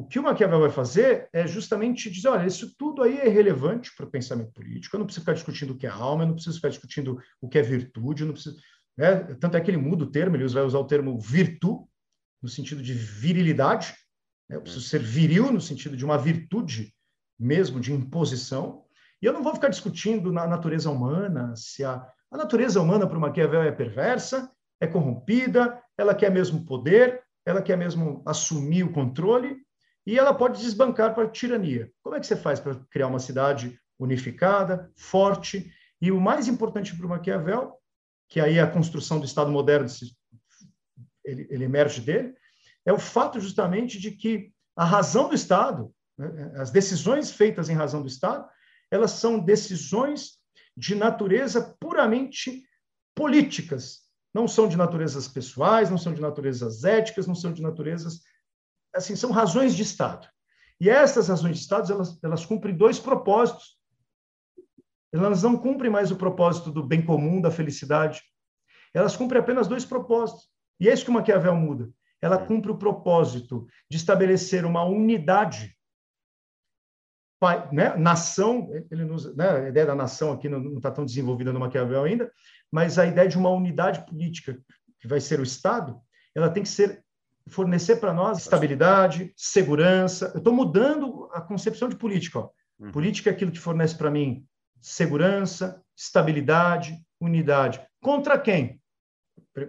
O que o Maquiavel vai fazer é justamente dizer: olha, isso tudo aí é relevante para o pensamento político. Eu não preciso ficar discutindo o que é alma, eu não preciso ficar discutindo o que é virtude, eu não preciso. Né? Tanto é que ele muda o termo, ele vai usar o termo virtu, no sentido de virilidade. Né? Eu preciso ser viril, no sentido de uma virtude mesmo, de imposição. E eu não vou ficar discutindo na natureza humana, se a, a natureza humana para o Maquiavel é perversa, é corrompida, ela quer mesmo poder, ela quer mesmo assumir o controle e ela pode desbancar para a tirania. Como é que você faz para criar uma cidade unificada, forte? E o mais importante para o Maquiavel, que aí é a construção do Estado moderno, ele, ele emerge dele, é o fato justamente de que a razão do Estado, né, as decisões feitas em razão do Estado, elas são decisões de natureza puramente políticas. Não são de naturezas pessoais, não são de naturezas éticas, não são de naturezas. Assim, são razões de Estado. E essas razões de Estado, elas, elas cumprem dois propósitos. Elas não cumprem mais o propósito do bem comum, da felicidade. Elas cumprem apenas dois propósitos. E é isso que o Maquiavel muda. Ela cumpre o propósito de estabelecer uma unidade pai, né? nação, ele nos, né? a ideia da nação aqui não está tão desenvolvida no Maquiavel ainda, mas a ideia de uma unidade política, que vai ser o Estado, ela tem que ser fornecer para nós estabilidade, segurança. Eu estou mudando a concepção de política. Ó. Uhum. Política é aquilo que fornece para mim segurança, estabilidade, unidade. Contra quem?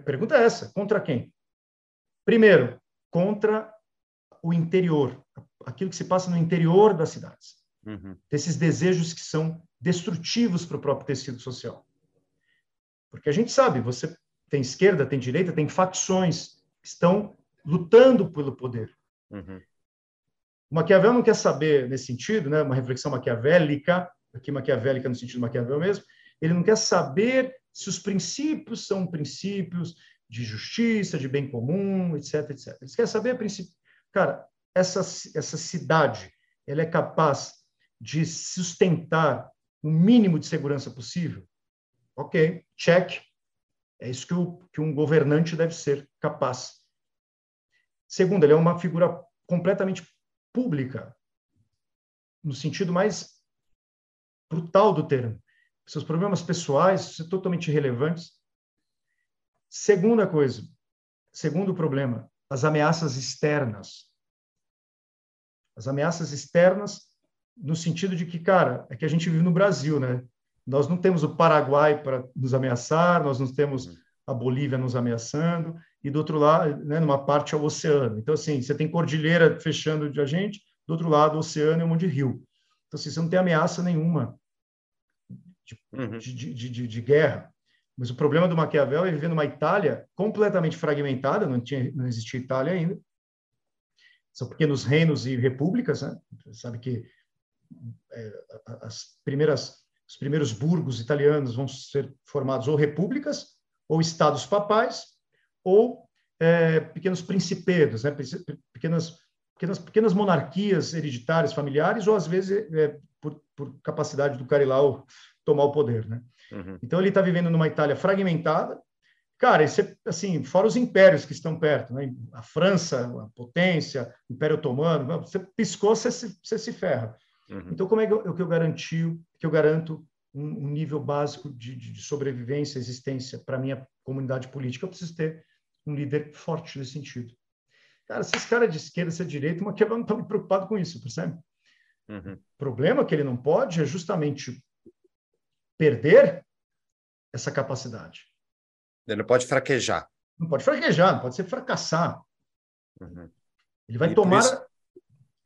Pergunta é essa: contra quem? Primeiro, contra o interior, aquilo que se passa no interior das cidades uhum. desses desejos que são destrutivos para o próprio tecido social. Porque a gente sabe, você tem esquerda, tem direita, tem facções que estão lutando pelo poder. Uhum. O Maquiavel não quer saber nesse sentido, né, uma reflexão maquiavélica, aqui maquiavélica no sentido Maquiavel mesmo, ele não quer saber se os princípios são princípios de justiça, de bem comum, etc, etc. Ele quer saber princípio. Cara, essa, essa cidade ela é capaz de sustentar o mínimo de segurança possível? Ok, check. É isso que, o, que um governante deve ser capaz. Segundo, ele é uma figura completamente pública, no sentido mais brutal do termo. Seus problemas pessoais são totalmente irrelevantes. Segunda coisa, segundo problema, as ameaças externas. As ameaças externas no sentido de que, cara, é que a gente vive no Brasil, né? Nós não temos o Paraguai para nos ameaçar, nós não temos uhum. a Bolívia nos ameaçando, e do outro lado, né, numa parte é o oceano. Então, assim, você tem cordilheira fechando de a gente, do outro lado, o oceano e um monte de rio. Então, assim, você não tem ameaça nenhuma de, uhum. de, de, de, de guerra. Mas o problema do Maquiavel é viver numa Itália completamente fragmentada, não, tinha, não existia Itália ainda. São pequenos reinos e repúblicas, né? Você sabe que é, as primeiras, os primeiros burgos italianos vão ser formados ou repúblicas, ou estados papais, ou é, pequenos principedos, né? pequenas, pequenas, pequenas monarquias hereditárias, familiares, ou às vezes é, por, por, capacidade do Carilau tomar o poder. Né? Uhum. Então ele está vivendo numa Itália fragmentada, Cara, esse, assim, fora os impérios que estão perto, né? a França, a potência, o Império Otomano, você piscou, você se, você se ferra. Uhum. Então, como é que eu, que eu garanti, que eu garanto um, um nível básico de, de, sobrevivência, existência para a minha comunidade política? Eu preciso ter um líder forte nesse sentido. Cara, se esse cara é de esquerda, se é de direita, o Maquiavel não está muito preocupado com isso, percebe? Uhum. O problema que ele não pode é justamente perder essa capacidade. Ele não pode fraquejar. Não pode fraquejar, não pode ser fracassar. Uhum. Ele vai e tomar. Por isso,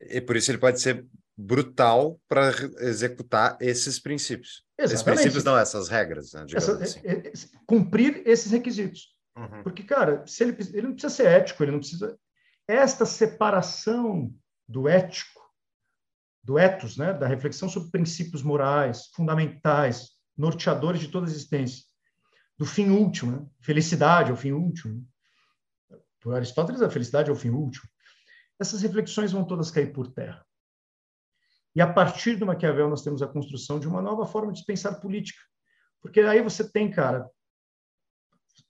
e por isso ele pode ser brutal para executar esses princípios. Exatamente. Esses princípios não, essas regras, né, Essa, assim. é, é, cumprir esses requisitos. Uhum. Porque, cara, se ele, ele não precisa ser ético, ele não precisa. Esta separação do ético, do ethos, né, da reflexão sobre princípios morais fundamentais, norteadores de toda a existência, do fim último, né? felicidade é o fim último. Por Aristóteles, a felicidade é o fim último. Essas reflexões vão todas cair por terra. E a partir do Maquiavel, nós temos a construção de uma nova forma de pensar política. Porque aí você tem, cara,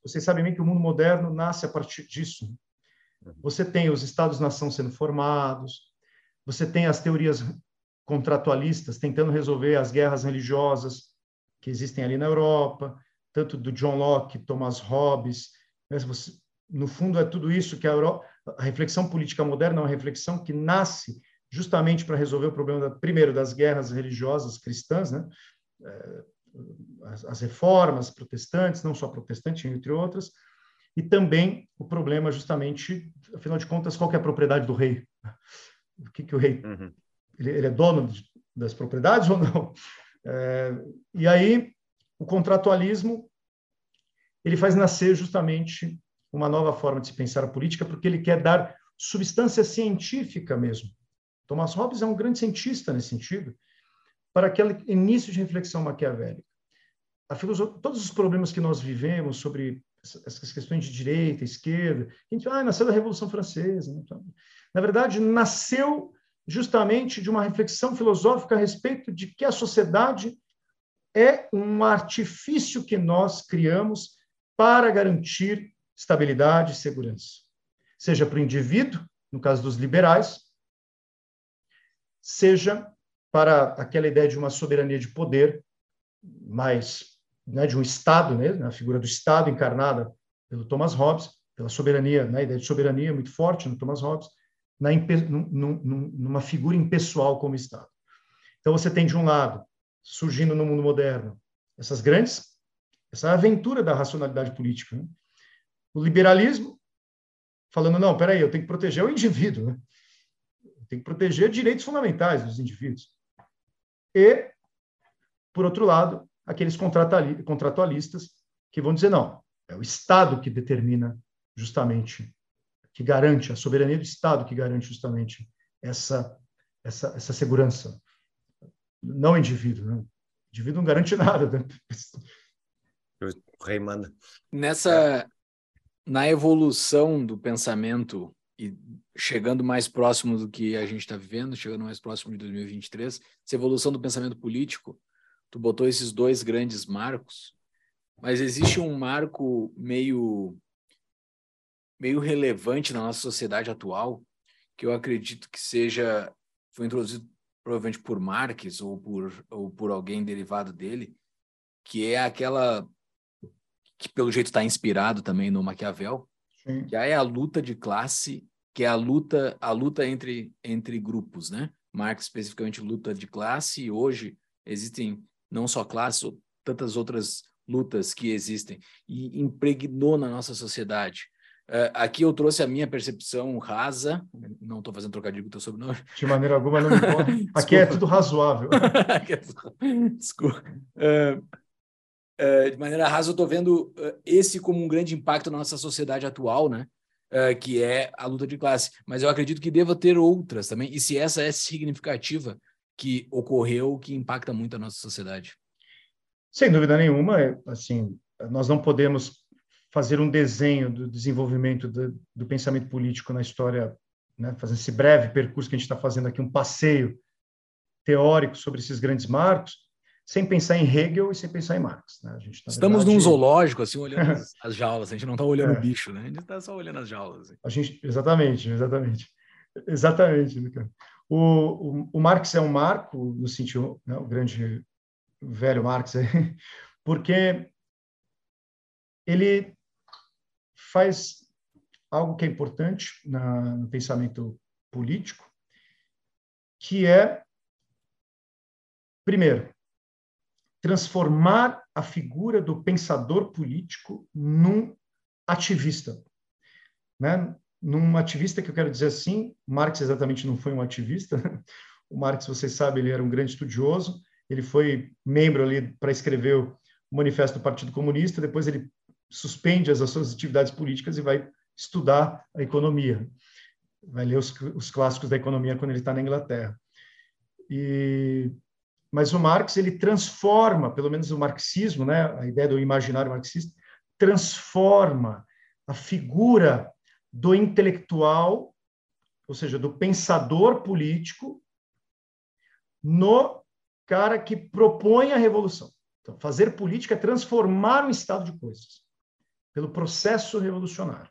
vocês sabem bem que o mundo moderno nasce a partir disso. Você tem os estados-nação sendo formados, você tem as teorias contratualistas tentando resolver as guerras religiosas que existem ali na Europa, tanto do John Locke, Thomas Hobbes. Né? Você, no fundo, é tudo isso que a, Europa, a reflexão política moderna é uma reflexão que nasce justamente para resolver o problema, da, primeiro, das guerras religiosas cristãs, né? As, as, reformas protestantes, não só protestantes, entre outras, e também o problema, justamente, afinal de contas, qual é a propriedade do rei? O que, que o rei. Uhum. Ele, ele, é dono de, das propriedades ou não? É, e aí, o contratualismo ele faz nascer justamente uma nova forma de se pensar a política, porque ele quer dar substância científica mesmo Thomas Hobbes é um grande cientista nesse sentido, para aquele início de reflexão maquiavélica. todos os problemas que nós vivemos sobre essas questões de direita, esquerda, a gente ah, nasceu da Revolução Francesa. Né? Então, na verdade, nasceu justamente de uma reflexão filosófica a respeito de que a sociedade é um artifício que nós criamos para garantir estabilidade e segurança. Seja para o indivíduo, no caso dos liberais, seja para aquela ideia de uma soberania de poder, mais né, de um Estado, né, na figura do Estado encarnada pelo Thomas Hobbes, pela soberania, né, a ideia de soberania muito forte no Thomas Hobbes, na, numa figura impessoal como Estado. Então você tem de um lado, surgindo no mundo moderno, essas grandes, essa aventura da racionalidade política, né? o liberalismo falando não, peraí, eu tenho que proteger o indivíduo, né? tem que proteger direitos fundamentais dos indivíduos. E, por outro lado, aqueles contratualistas que vão dizer, não, é o Estado que determina justamente, que garante, a soberania do Estado que garante justamente essa, essa, essa segurança, não o indivíduo. Né? O indivíduo não garante nada. Né? O rei manda. Nessa, na evolução do pensamento e chegando mais próximo do que a gente está vivendo, chegando mais próximo de 2023, essa evolução do pensamento político, tu botou esses dois grandes marcos, mas existe um marco meio meio relevante na nossa sociedade atual, que eu acredito que seja foi introduzido provavelmente por Marx ou por ou por alguém derivado dele, que é aquela que pelo jeito está inspirado também no Maquiavel, Sim. que é a luta de classe, que é a luta a luta entre entre grupos, né? Marx especificamente luta de classe e hoje existem não só classes, tantas outras lutas que existem e impregnou na nossa sociedade. Uh, aqui eu trouxe a minha percepção rasa, não estou fazendo trocadilho com o teu sobrenome. De maneira alguma, não me importa. Aqui é tudo razoável. Desculpa. Uh, uh, de maneira rasa, eu estou vendo esse como um grande impacto na nossa sociedade atual, né? que é a luta de classe. Mas eu acredito que deva ter outras também, e se essa é significativa, que ocorreu, que impacta muito a nossa sociedade. Sem dúvida nenhuma, é, assim, nós não podemos fazer um desenho do desenvolvimento do, do pensamento político na história, né, fazer esse breve percurso que a gente está fazendo aqui, um passeio teórico sobre esses grandes marcos, sem pensar em Hegel e sem pensar em Marx. Né? Gente, Estamos verdade, num zoológico, assim, olhando as, as, jaulas, a gente não está olhando é. o bicho, né? a gente está só olhando as jaulas. Assim. A gente, exatamente, exatamente. Exatamente, O, o, o Marx é um marco, no sentido, né, o grande velho Marx, porque ele faz algo que é importante na, no pensamento político, que é, primeiro, transformar a figura do pensador político num ativista. Né? Num ativista que eu quero dizer assim, Marx exatamente não foi um ativista. O Marx, vocês sabem, ele era um grande estudioso, ele foi membro ali para escrever o Manifesto do Partido Comunista, depois ele suspende as suas atividades políticas e vai estudar a economia. Vai ler os, os clássicos da economia quando ele está na Inglaterra. E, mas o Marx ele transforma, pelo menos o marxismo, né, a ideia do imaginário marxista, transforma a figura do intelectual, ou seja, do pensador político, no cara que propõe a revolução. Então, fazer política é transformar um estado de coisas pelo processo revolucionário.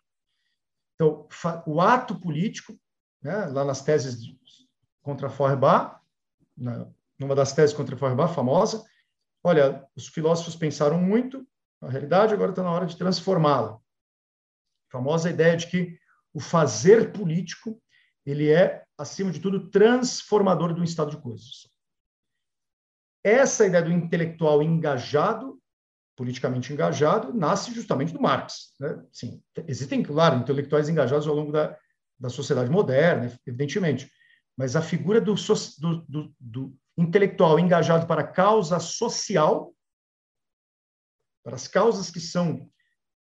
Então, o ato político, né, lá nas teses contra Feuerbach, na, numa das teses contra Feuerbach, famosa, olha, os filósofos pensaram muito na realidade, agora está na hora de transformá-la. A famosa ideia de que o fazer político ele é, acima de tudo, transformador um estado de coisas. Essa ideia do intelectual engajado, politicamente engajado, nasce justamente do Marx. Né? Sim, existem, claro, intelectuais engajados ao longo da, da sociedade moderna, evidentemente, mas a figura do, do, do, do intelectual engajado para a causa social, para as causas que são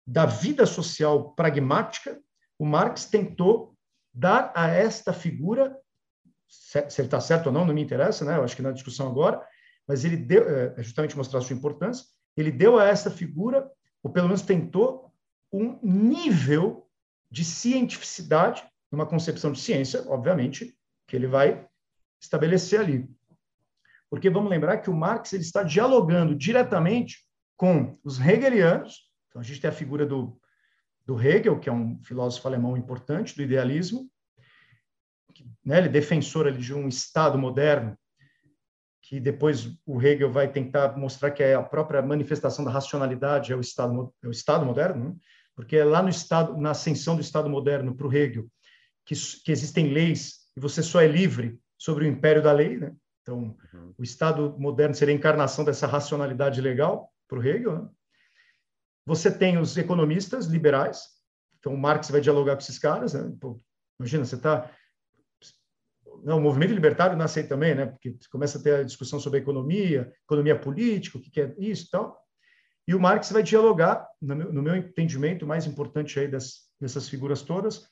da vida social pragmática, o Marx tentou dar a esta figura, se ele está certo ou não, não me interessa, né? eu acho que na discussão agora, mas ele deu, é, é justamente mostrar sua importância, ele deu a essa figura, ou pelo menos tentou, um nível de cientificidade, numa concepção de ciência, obviamente, que ele vai estabelecer ali. Porque vamos lembrar que o Marx ele está dialogando diretamente com os hegelianos, então a gente tem a figura do, do Hegel, que é um filósofo alemão importante do idealismo, que, né, ele é defensor ali, de um Estado moderno que depois o Hegel vai tentar mostrar que é a própria manifestação da racionalidade é o Estado, é o Estado moderno, né? porque é lá no Estado, na ascensão do Estado moderno para o Hegel, que, que existem leis e você só é livre sobre o império da lei, né? Então, uhum. o Estado moderno seria a encarnação dessa racionalidade legal para o Hegel. Né? Você tem os economistas liberais, então Marx vai dialogar com esses caras. Né? Pô, imagina, você está não, o movimento libertário nasce aí também, né? Porque começa a ter a discussão sobre a economia, economia política, o que é isso e tal. E o Marx vai dialogar, no meu, no meu entendimento, o mais importante aí das, dessas figuras todas,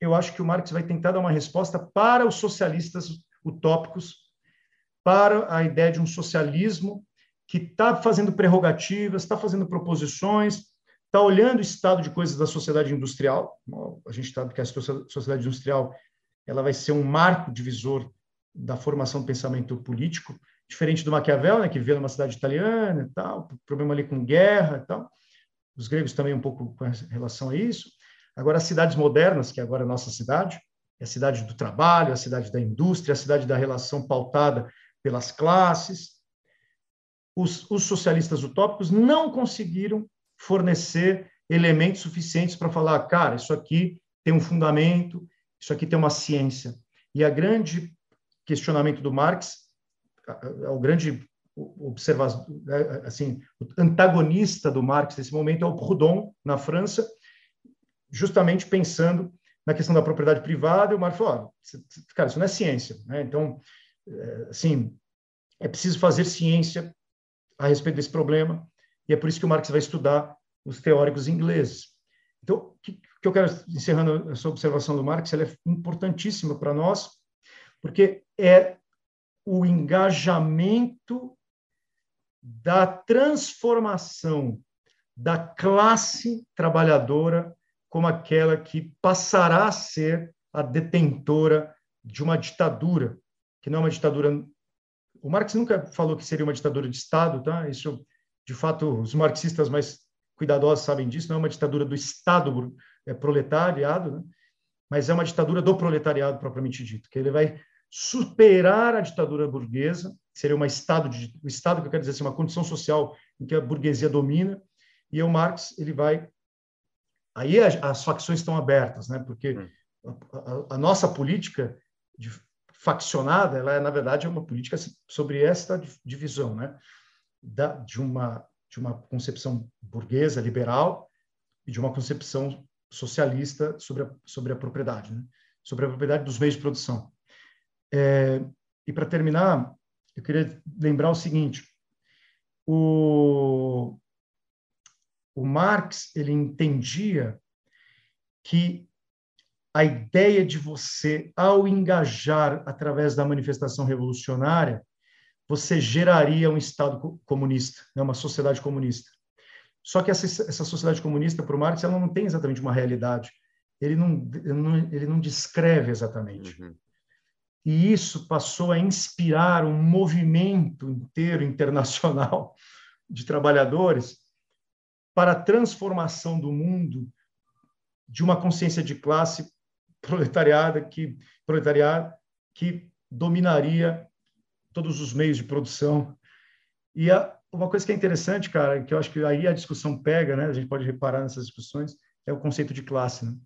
eu acho que o Marx vai tentar dar uma resposta para os socialistas utópicos, para a ideia de um socialismo que está fazendo prerrogativas, está fazendo proposições, está olhando o estado de coisas da sociedade industrial. A gente sabe que a sociedade industrial ela vai ser um marco divisor da formação do pensamento político, diferente do Maquiavel, né, que vivia numa cidade italiana e tal, problema ali com guerra e tal. Os gregos também um pouco com relação a isso. Agora, as cidades modernas, que agora é a nossa cidade, é a cidade do trabalho, a cidade da indústria, a cidade da relação pautada pelas classes. Os, os socialistas utópicos não conseguiram fornecer elementos suficientes para falar, cara, isso aqui tem um fundamento, isso aqui tem uma ciência. E a grande questionamento do Marx, o grande observador, é, assim, o antagonista do Marx nesse momento é o Proudhon na França, justamente pensando na questão da propriedade privada. E o Marx falou, cara, isso não é ciência, né? Então, é, assim, é preciso fazer ciência a respeito desse problema. E é por isso que o Marx vai estudar os teóricos ingleses. Então, o que, que eu quero, encerrando essa observação do Marx, ela é importantíssima para nós, porque é o engajamento da transformação da classe trabalhadora como aquela que passará a ser a detentora de uma ditadura, que não é uma ditadura. O Marx nunca falou que seria uma ditadura de Estado, tá? Isso de fato, os marxistas mais cuidadosos sabem disso, não é uma ditadura do Estado é, proletariado, né? mas é uma ditadura do proletariado propriamente dito, que ele vai superar a ditadura burguesa, seria uma estado de, o estado que eu quero dizer assim, uma condição social em que a burguesia domina, e o Marx ele vai aí as facções estão abertas, né? Porque hum. a, a, a nossa política de, faccionada, ela é na verdade é uma política sobre esta divisão, né? da, de, uma, de uma concepção burguesa, liberal, e de uma concepção socialista sobre a, sobre a propriedade, né? sobre a propriedade dos meios de produção. É, e para terminar, eu queria lembrar o seguinte: o, o Marx ele entendia que a ideia de você, ao engajar através da manifestação revolucionária, você geraria um Estado comunista, né, uma sociedade comunista. Só que essa, essa sociedade comunista, para o Marx, ela não tem exatamente uma realidade. Ele não, ele não, ele não descreve exatamente. Uhum. E isso passou a inspirar um movimento inteiro internacional de trabalhadores para a transformação do mundo de uma consciência de classe proletariada que proletariada que dominaria todos os meios de produção. E a, uma coisa que é interessante, cara, que eu acho que aí a discussão pega, né? A gente pode reparar nessas discussões, é o conceito de classe. Né?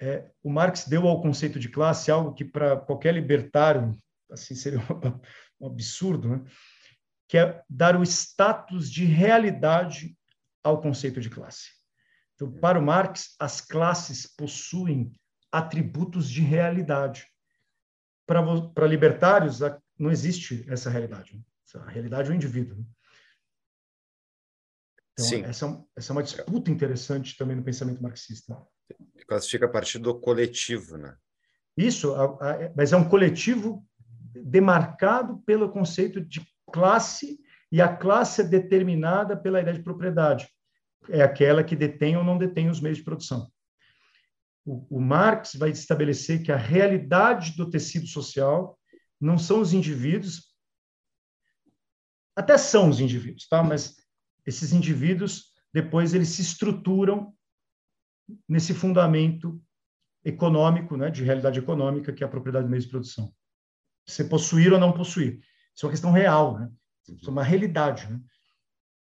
É, o Marx deu ao conceito de classe algo que para qualquer libertário assim seria um, um absurdo, né? que é dar o status de realidade ao conceito de classe. Então, para o Marx, as classes possuem atributos de realidade para libertários, não existe essa realidade. A realidade é o indivíduo. Então, Sim. Essa, é essa é uma disputa interessante também no pensamento marxista. Classifica a partir do coletivo, né? Isso, a, a, mas é um coletivo demarcado pelo conceito de classe, e a classe é determinada pela ideia de propriedade. É aquela que detém ou não detém os meios de produção o, o Marx vai estabelecer que a realidade do tecido social não são os indivíduos, até são os indivíduos, tá? Mas esses indivíduos depois eles se estruturam nesse fundamento econômico, né, de realidade econômica que é a propriedade de meios de produção. Você possuir ou não possuir, isso é uma questão real, né? Isso é uma realidade. Né?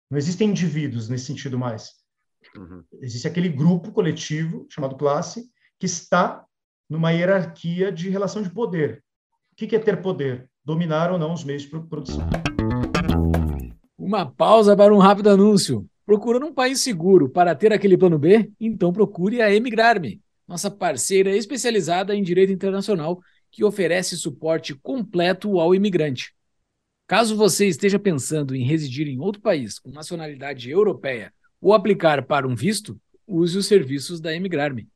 Não existem indivíduos nesse sentido mais. Uhum. Existe aquele grupo coletivo, chamado classe, que está numa hierarquia de relação de poder. O que é ter poder? Dominar ou não os meios de produção. Uma pausa para um rápido anúncio. Procurando um país seguro para ter aquele plano B? Então procure a Emigrar-me, nossa parceira especializada em direito internacional que oferece suporte completo ao imigrante. Caso você esteja pensando em residir em outro país com nacionalidade europeia ou aplicar para um visto, use os serviços da Emigrar-me.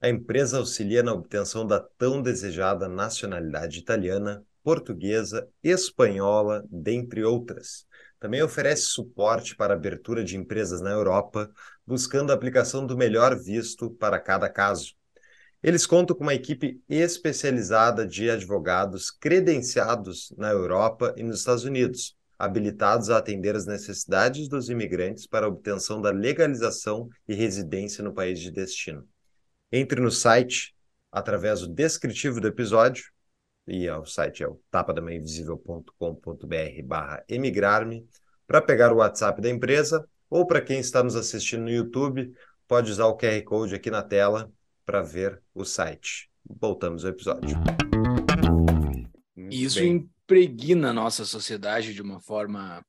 A empresa auxilia na obtenção da tão desejada nacionalidade italiana, portuguesa, espanhola, dentre outras. também oferece suporte para abertura de empresas na Europa, buscando a aplicação do melhor visto para cada caso. Eles contam com uma equipe especializada de advogados credenciados na Europa e nos Estados Unidos, habilitados a atender as necessidades dos imigrantes para a obtenção da legalização e residência no país de destino. Entre no site através do descritivo do episódio, e o site é o tapadamainvisível.com.br barra emigrar-me, para pegar o WhatsApp da empresa, ou para quem está nos assistindo no YouTube, pode usar o QR Code aqui na tela para ver o site. Voltamos ao episódio. Isso Bem. impregna a nossa sociedade de uma forma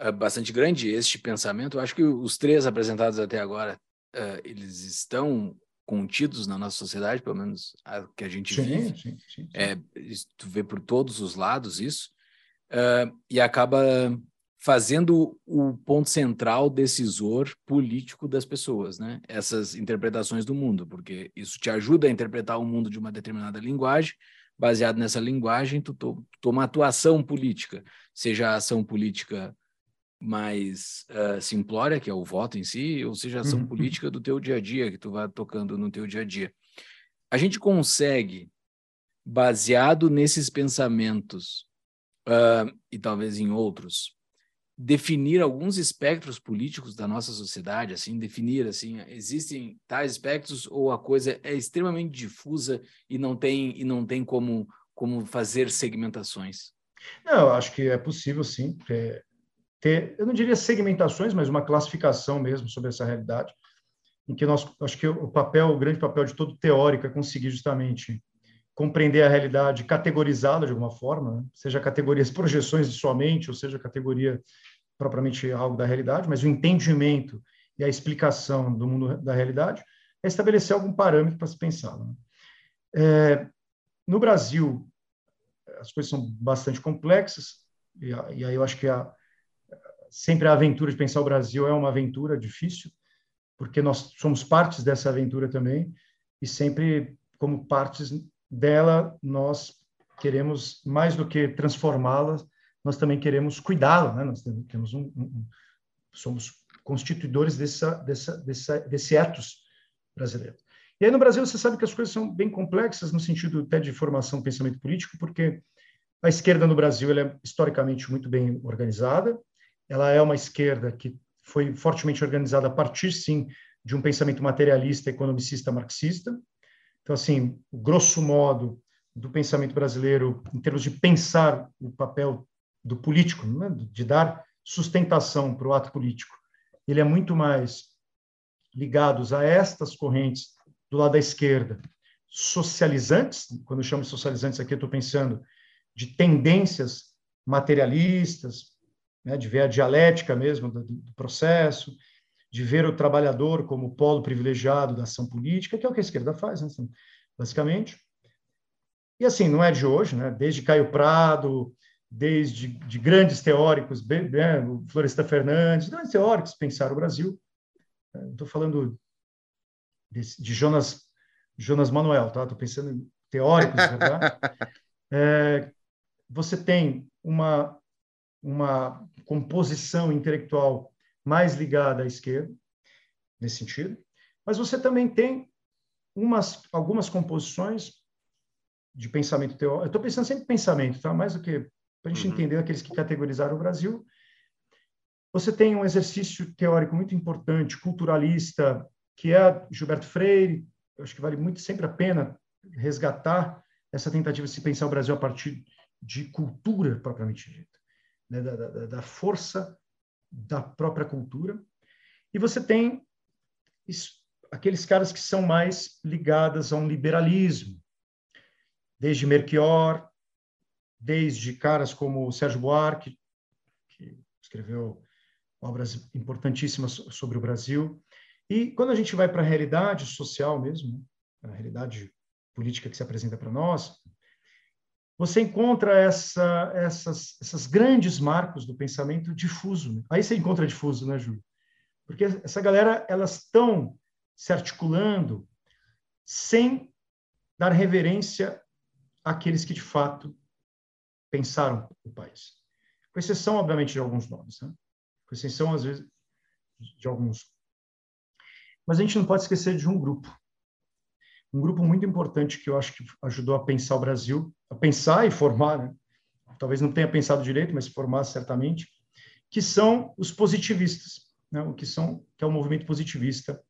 uh, bastante grande, este pensamento. Eu acho que os três apresentados até agora, uh, eles estão contidos na nossa sociedade, pelo menos a que a gente sim, vive. Sim, sim, é, tu vê por todos os lados isso, uh, e acaba fazendo o ponto central decisor político das pessoas, né? Essas interpretações do mundo, porque isso te ajuda a interpretar o mundo de uma determinada linguagem, baseado nessa linguagem, tu, to, toma atuação política, seja a ação política mais uh, simplória, que é o voto em si, ou seja, a ação uhum. política do teu dia a dia, que tu vai tocando no teu dia a dia. A gente consegue, baseado nesses pensamentos, uh, e talvez em outros, definir alguns espectros políticos da nossa sociedade, assim, definir assim, existem tais espectros ou a coisa é extremamente difusa e não tem e não tem como como fazer segmentações. Não, eu acho que é possível sim ter, ter, eu não diria segmentações, mas uma classificação mesmo sobre essa realidade, em que nós acho que o papel, o grande papel de todo teórico é conseguir justamente compreender a realidade, categorizá-la de alguma forma, né? seja categorias projeções de sua mente, ou seja categoria propriamente algo da realidade, mas o entendimento e a explicação do mundo da realidade é estabelecer algum parâmetro para se pensar. Né? É, no Brasil, as coisas são bastante complexas, e, e aí eu acho que a, sempre a aventura de pensar o Brasil é uma aventura difícil, porque nós somos partes dessa aventura também, e sempre, como partes dela, nós queremos, mais do que transformá-la, nós também queremos cuidá-la, né? nós temos um, um, somos constituidores dessa, dessa, dessa, desse ethos brasileiro. E aí no Brasil você sabe que as coisas são bem complexas no sentido até de formação do pensamento político, porque a esquerda no Brasil é historicamente muito bem organizada, ela é uma esquerda que foi fortemente organizada a partir, sim, de um pensamento materialista, economicista, marxista, então, assim, grosso modo do pensamento brasileiro, em termos de pensar o papel do político, né, de dar sustentação para o ato político, ele é muito mais ligados a estas correntes do lado da esquerda, socializantes, quando eu chamo socializantes aqui, eu estou pensando de tendências materialistas, né, de ver a dialética mesmo do, do processo, de ver o trabalhador como polo privilegiado da ação política, que é o que a esquerda faz, né, basicamente. E assim, não é de hoje, né? desde Caio Prado, desde de grandes teóricos, né? Floresta Fernandes, grandes teóricos pensaram o Brasil. Estou falando de, de, Jonas, Jonas Manuel, tá? Estou pensando em teóricos, verdade? É, você tem uma, uma composição intelectual mais ligada à esquerda, nesse sentido, mas você também tem umas, algumas composições de pensamento teórico. Eu estou pensando sempre em pensamento, tá? mais do que para a gente uhum. entender aqueles que categorizaram o Brasil. Você tem um exercício teórico muito importante, culturalista, que é Gilberto Freire. Eu acho que vale muito sempre a pena resgatar essa tentativa de se pensar o Brasil a partir de cultura propriamente dita, né? da, da, da força da própria cultura. E você tem aqueles caras que são mais ligados a um liberalismo, desde Melchior, desde caras como Sérgio Buarque, que escreveu obras importantíssimas sobre o Brasil. E quando a gente vai para a realidade social mesmo, a realidade política que se apresenta para nós, você encontra essa, essas, essas grandes marcos do pensamento difuso. Né? Aí você encontra difuso, né, Júlio? Porque essa galera, elas estão se articulando sem dar reverência àqueles que, de fato, pensaram o país. com exceção, obviamente, de alguns nomes, né? com exceção, às vezes, de alguns. Mas a gente não pode esquecer de um grupo, um grupo muito importante que eu acho que ajudou a pensar o Brasil, a pensar e formar, né? talvez não tenha pensado direito, mas formar certamente, que são os positivistas, né? o que são que é o movimento positivista,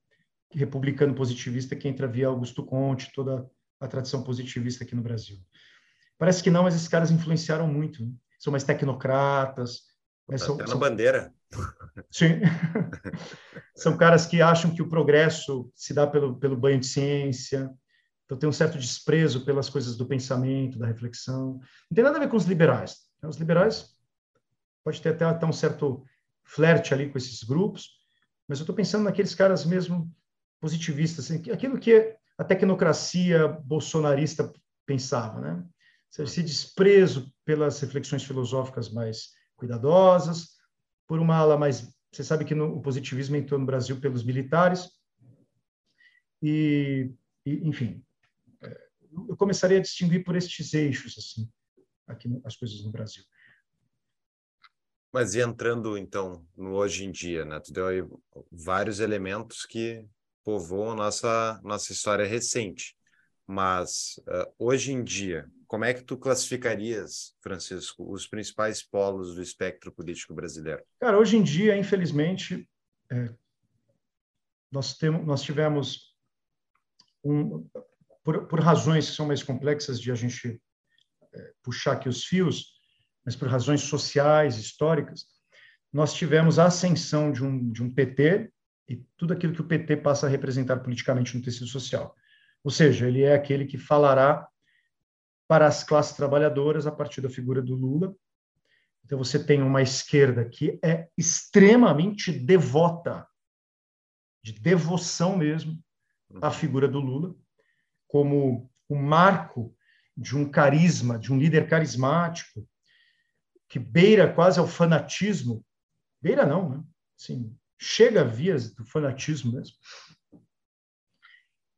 republicano positivista que entra via Augusto Conte, toda a tradição positivista aqui no Brasil. Parece que não, mas esses caras influenciaram muito. Né? São mais tecnocratas. Mas são, até na bandeira. Sim. são caras que acham que o progresso se dá pelo, pelo banho de ciência. Então tem um certo desprezo pelas coisas do pensamento, da reflexão. Não tem nada a ver com os liberais. Né? Os liberais pode ter até, até um certo flerte ali com esses grupos, mas eu estou pensando naqueles caras mesmo positivistas, assim, aquilo que a tecnocracia bolsonarista pensava, né? Esse desprezo pelas reflexões filosóficas mais cuidadosas, por uma ala mais. Você sabe que no, o positivismo entrou no Brasil pelos militares, e, e enfim, é, eu começaria a distinguir por estes eixos, assim, aqui as coisas no Brasil. Mas e entrando, então, no hoje em dia, né? Tu deu aí vários elementos que povoam nossa, nossa história recente. Mas, uh, hoje em dia, como é que tu classificarias, Francisco, os principais polos do espectro político brasileiro? Cara, hoje em dia, infelizmente, é, nós, temos, nós tivemos, um, por, por razões que são mais complexas de a gente é, puxar aqui os fios, mas por razões sociais, históricas, nós tivemos a ascensão de um, de um PT e tudo aquilo que o PT passa a representar politicamente no tecido social. Ou seja, ele é aquele que falará para as classes trabalhadoras a partir da figura do Lula. Então, você tem uma esquerda que é extremamente devota, de devoção mesmo, à figura do Lula, como o marco de um carisma, de um líder carismático, que beira quase ao fanatismo, beira não, né? Assim, chega a vias do fanatismo mesmo.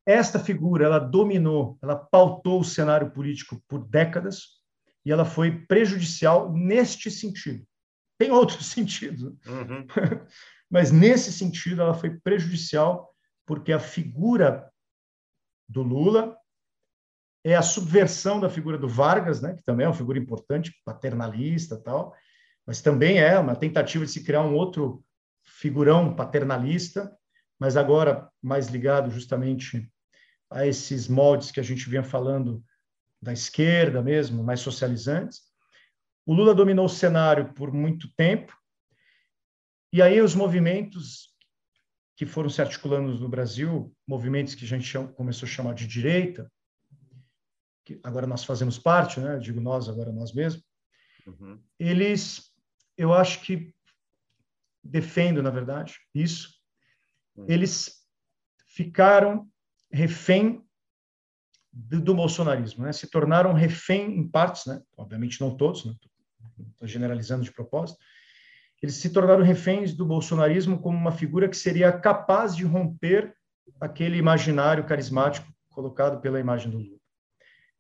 Esta figura, ela dominou, ela pautou o cenário político por décadas e ela foi prejudicial neste sentido. Tem outros sentidos, uhum. mas nesse sentido ela foi prejudicial porque a figura do Lula é a subversão da figura do Vargas, né, que também é uma figura importante, paternalista tal, mas também é uma tentativa de se criar um outro figurão paternalista, mas agora mais ligado justamente a esses moldes que a gente vinha falando da esquerda mesmo, mais socializantes. O Lula dominou o cenário por muito tempo, e aí os movimentos que foram se articulando no Brasil, movimentos que a gente começou a chamar de direita, que agora nós fazemos parte, né? digo nós, agora nós mesmos, uhum. eles, eu acho que defendo, na verdade, isso, uhum. eles ficaram refém do, do bolsonarismo, né? se tornaram refém em partes, né? obviamente não todos, estou né? generalizando de propósito, eles se tornaram reféns do bolsonarismo como uma figura que seria capaz de romper aquele imaginário carismático colocado pela imagem do Lula.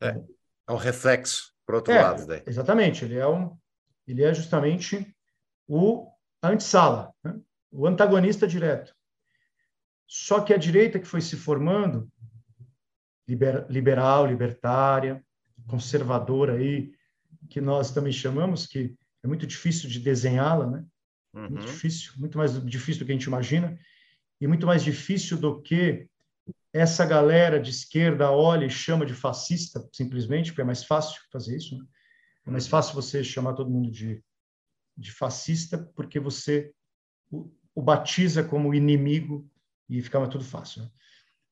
É, é um reflexo, por outro é, lado. Daí. Exatamente, ele é, um, ele é justamente o antessala, né? o antagonista direto. Só que a direita que foi se formando, liber, liberal, libertária, conservadora aí, que nós também chamamos, que é muito difícil de desenhá-la, né? Uhum. Muito difícil, muito mais difícil do que a gente imagina, e muito mais difícil do que essa galera de esquerda olha e chama de fascista, simplesmente, porque é mais fácil fazer isso. Né? É mais fácil você chamar todo mundo de, de fascista, porque você o, o batiza como inimigo e fica tudo fácil. Né?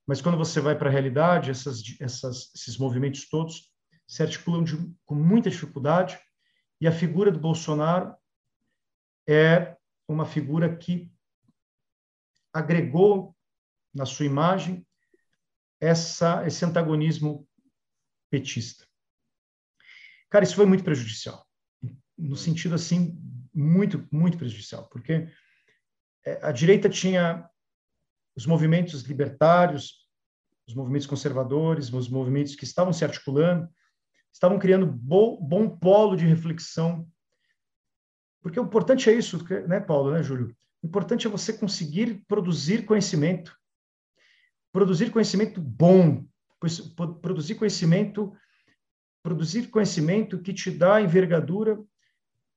Mas quando você vai para a realidade, essas, essas, esses movimentos todos se articulam de, com muita dificuldade, e a figura do Bolsonaro é uma figura que agregou na sua imagem essa, esse antagonismo petista. Cara, isso foi muito prejudicial, no sentido assim, muito, muito prejudicial, porque é, a direita tinha os movimentos libertários, os movimentos conservadores, os movimentos que estavam se articulando, estavam criando bom, polo de reflexão Porque o importante é isso, né, Paulo, né, Júlio? O importante é você conseguir produzir conhecimento. Produzir conhecimento bom, produzir conhecimento, produzir conhecimento que te dá envergadura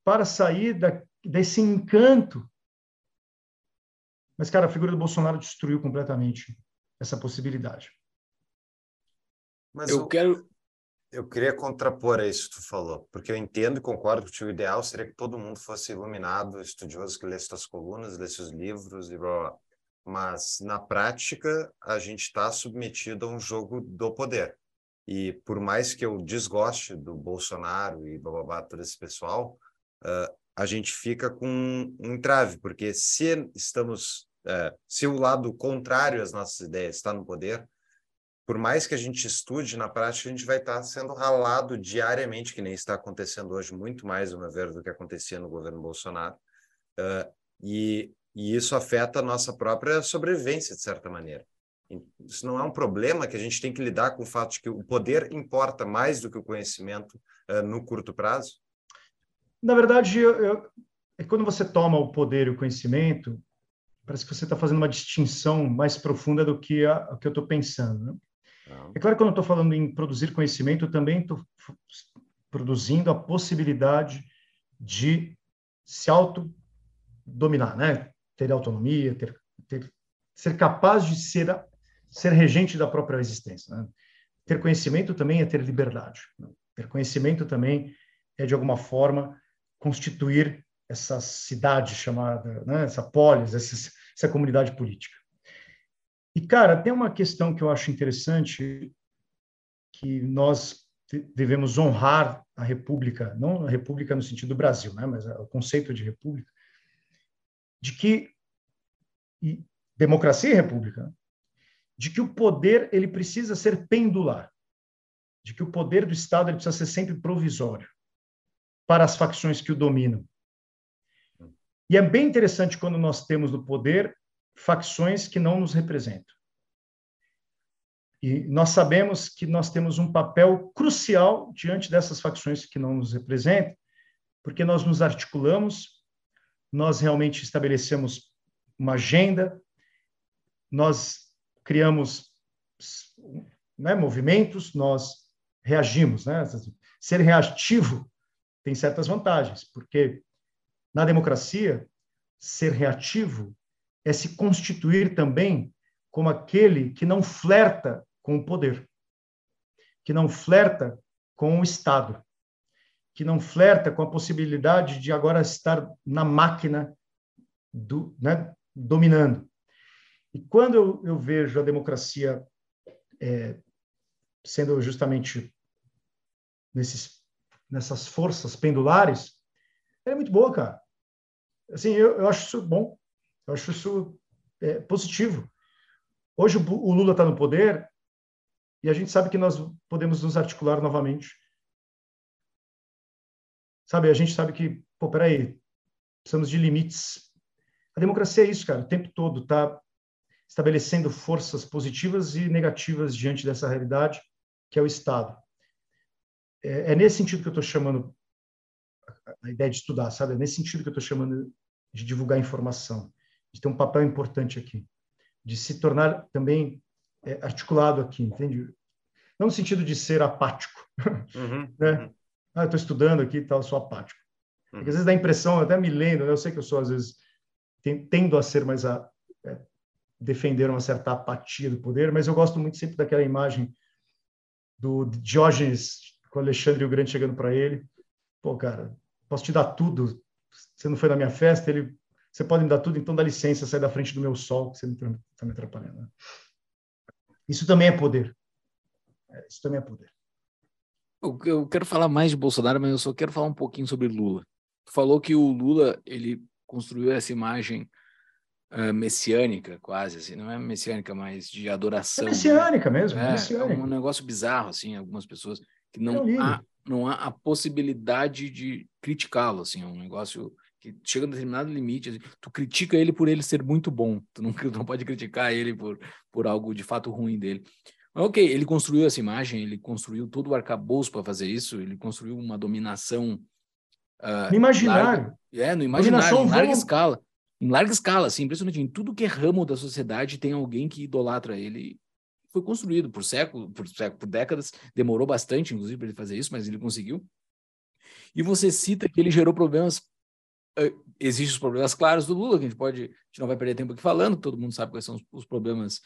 para sair da, desse encanto. Mas, cara, a figura do Bolsonaro destruiu completamente essa possibilidade. Mas eu, eu quero. Eu queria contrapor a isso que tu falou, porque eu entendo e concordo que o ideal seria que todo mundo fosse iluminado, estudioso, que lesse suas colunas, lesse os livros e blá, blá. Mas, na prática, a gente está submetido a um jogo do poder. E por mais que eu desgoste do Bolsonaro e blá, blá, blá todo esse pessoal, uh, a gente fica com um entrave, porque se estamos, uh, se o lado contrário às nossas ideias está no poder, por mais que a gente estude, na prática a gente vai estar sendo ralado diariamente, que nem está acontecendo hoje, muito mais, uma vez, do que acontecia no governo Bolsonaro. Uh, e, e isso afeta a nossa própria sobrevivência, de certa maneira. Isso não é um problema que a gente tem que lidar com o fato de que o poder importa mais do que o conhecimento uh, no curto prazo? Na verdade, eu, eu, é quando você toma o poder e o conhecimento, parece que você está fazendo uma distinção mais profunda do que a, o que eu estou pensando. Né? É claro que quando eu estou falando em produzir conhecimento, eu também estou produzindo a possibilidade de se autodominar, né? ter autonomia, ter, ter, ser capaz de ser, ser regente da própria existência. Né? Ter conhecimento também é ter liberdade. Né? Ter conhecimento também é, de alguma forma, constituir essa cidade chamada, né? essa polis, essa, essa comunidade política. E, cara, tem uma questão que eu acho interessante, que nós devemos honrar a República, não a República no sentido do Brasil, né, mas o conceito de República, de que e democracia e república, de que o poder ele precisa ser pendular, de que o poder do Estado ele precisa ser sempre provisório para as facções que o dominam. E é bem interessante quando nós temos no poder facções que não nos representam. E nós sabemos que nós temos um papel crucial diante dessas facções que não nos representam, porque nós nos articulamos, nós realmente estabelecemos uma agenda, nós criamos né, movimentos, nós reagimos. Né? Ser reativo tem certas vantagens, porque na democracia, ser reativo é se constituir também como aquele que não flerta com o poder, que não flerta com o Estado, que não flerta com a possibilidade de agora estar na máquina do, né, dominando. E quando eu, eu vejo a democracia é, sendo justamente nesses, nessas forças pendulares, é muito boa, cara. Assim, eu, eu acho isso bom. Eu acho isso é, positivo. Hoje o, o Lula está no poder e a gente sabe que nós podemos nos articular novamente. Sabe, a gente sabe que, pô, peraí, precisamos de limites. A democracia é isso, cara, o tempo todo está estabelecendo forças positivas e negativas diante dessa realidade, que é o Estado. É, é nesse sentido que eu estou chamando a ideia de estudar, sabe? É nesse sentido que eu estou chamando de divulgar informação de ter um papel importante aqui, de se tornar também é, articulado aqui, entende? Não no sentido de ser apático, uhum, né? Uhum. Ah, estou estudando aqui e tal, sou apático. Uhum. Porque às vezes dá a impressão, até me lendo, né? eu sei que eu sou às vezes tendo a ser mais a é, defender uma certa apatia do poder, mas eu gosto muito sempre daquela imagem do Diógenes com Alexandre o Grande chegando para ele, pô, cara, posso te dar tudo, você não foi na minha festa, ele você pode me dar tudo, então dá licença, sai da frente do meu sol, que você está me atrapalhando. Né? Isso também é poder. É, isso também é poder. Eu quero falar mais de Bolsonaro, mas eu só quero falar um pouquinho sobre Lula. Tu falou que o Lula ele construiu essa imagem uh, messiânica, quase assim, não é messiânica, mas de adoração. É messiânica né? mesmo. É, messiânica. é um negócio bizarro, assim, algumas pessoas que não é há, não há a possibilidade de criticá-lo, assim, é um negócio que chega a um determinado limite, assim, tu critica ele por ele ser muito bom, tu não, tu não pode criticar ele por, por algo de fato ruim dele. Ok, ele construiu essa imagem, ele construiu todo o arcabouço para fazer isso, ele construiu uma dominação Uh, no imaginário. Larga, é, no imaginário, em larga escala. Em larga escala, assim, impressionante. Em tudo que é ramo da sociedade tem alguém que idolatra ele. Foi construído por séculos, por, século, por décadas, demorou bastante, inclusive, para ele fazer isso, mas ele conseguiu. E você cita que ele gerou problemas. Uh, existem os problemas claros do Lula, que a gente pode. A gente não vai perder tempo aqui falando, todo mundo sabe quais são os, os problemas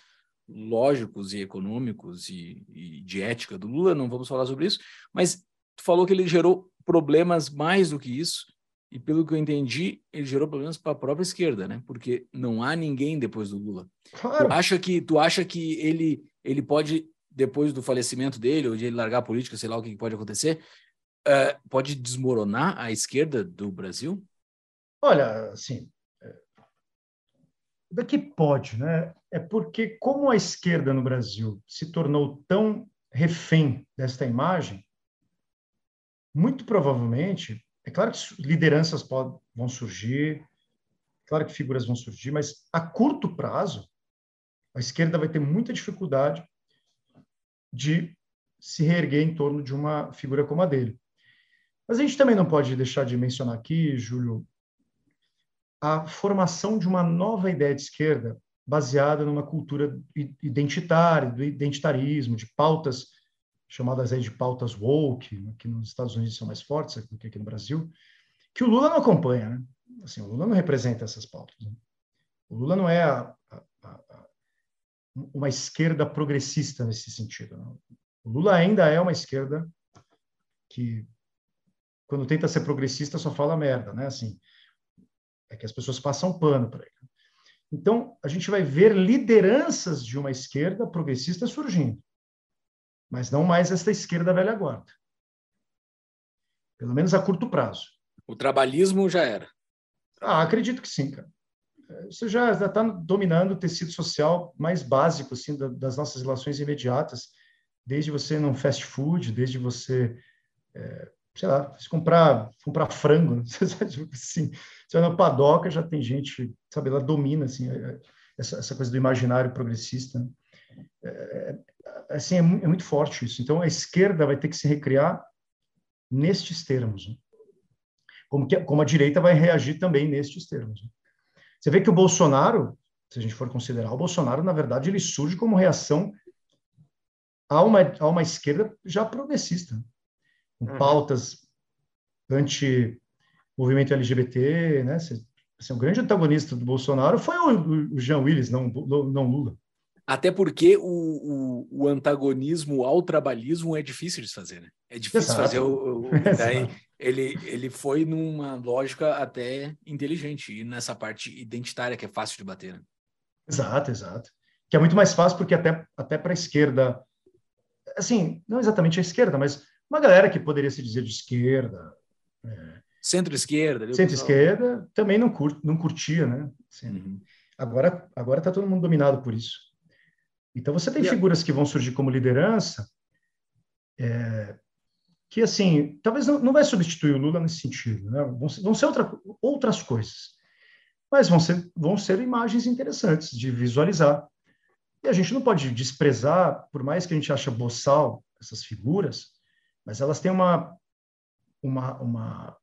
lógicos e econômicos e, e, de ética do Lula, não vamos falar sobre isso, mas tu falou que ele gerou problemas mais do que isso, e pelo que eu entendi, ele gerou problemas para a própria esquerda, né? Porque não há ninguém depois do Lula. Claro. Tu acha que tu acha que ele ele pode depois do falecimento dele ou de ele largar a política, sei lá o que pode acontecer, uh, pode desmoronar a esquerda do Brasil? Olha, assim, é, daqui pode, né? É porque como a esquerda no Brasil se tornou tão refém desta imagem, muito provavelmente é claro que lideranças podem, vão surgir, claro que figuras vão surgir, mas a curto prazo, a esquerda vai ter muita dificuldade de se reerguer em torno de uma figura como a dele. Mas a gente também não pode deixar de mencionar aqui, Júlio, a formação de uma nova ideia de esquerda baseada numa cultura identitária, do identitarismo, de pautas chamadas aí de pautas woke, que nos Estados Unidos são mais fortes do que aqui no Brasil, que o Lula não acompanha, né? Assim, o Lula não representa essas pautas. Né? O Lula não é a, a, uma esquerda progressista nesse sentido. Não. O Lula ainda é uma esquerda que, quando tenta ser progressista, só fala merda, né? Assim, é que as pessoas passam pano para ele. Então, a gente vai ver lideranças de uma esquerda progressista surgindo mas não mais esta esquerda velha guarda. Pelo menos a curto prazo. O trabalhismo já era. Ah, acredito que sim, cara. Você já está dominando o tecido social mais básico assim, das nossas relações imediatas, desde você num fast food, desde você, é, sei lá, comprar, comprar frango, né? assim, você vai na padoca, já tem gente, sabe, ela domina assim, é, é, essa, essa coisa do imaginário progressista. Né? É, assim, é, é, muito forte isso. Então, a esquerda vai ter que se recriar nestes termos. Né? Como, que, como a direita vai reagir também nestes termos. Você vê que o Bolsonaro, se a gente for considerar, o Bolsonaro, na verdade, ele surge como reação a uma, a uma esquerda já progressista, com uhum. pautas anti-movimento LGBT, né? Assim, o grande antagonista do Bolsonaro foi o, o Jean Willis, não, não Lula. Até porque o, o, o, antagonismo ao trabalhismo é difícil de fazer, né? É difícil Exato. fazer o. o daí, ele, ele foi numa lógica até inteligente, e nessa parte identitária que é fácil de bater. Né? Exato, exato. Que é muito mais fácil porque até, até para a esquerda, assim, não exatamente a esquerda, mas uma galera que poderia se dizer de esquerda. É, Centro-esquerda. Centro-esquerda também não, cur, não curtia, né? Assim, uhum. Agora está todo mundo dominado por isso. Então, você tem figuras que vão surgir como liderança, é, que, assim, talvez não, não vai substituir o Lula nesse sentido, né? vão, ser, vão ser outra, outras coisas, mas vão ser, vão ser imagens interessantes de visualizar. E a gente não pode desprezar, por mais que a gente ache boçal essas figuras, mas elas têm uma, uma, uma,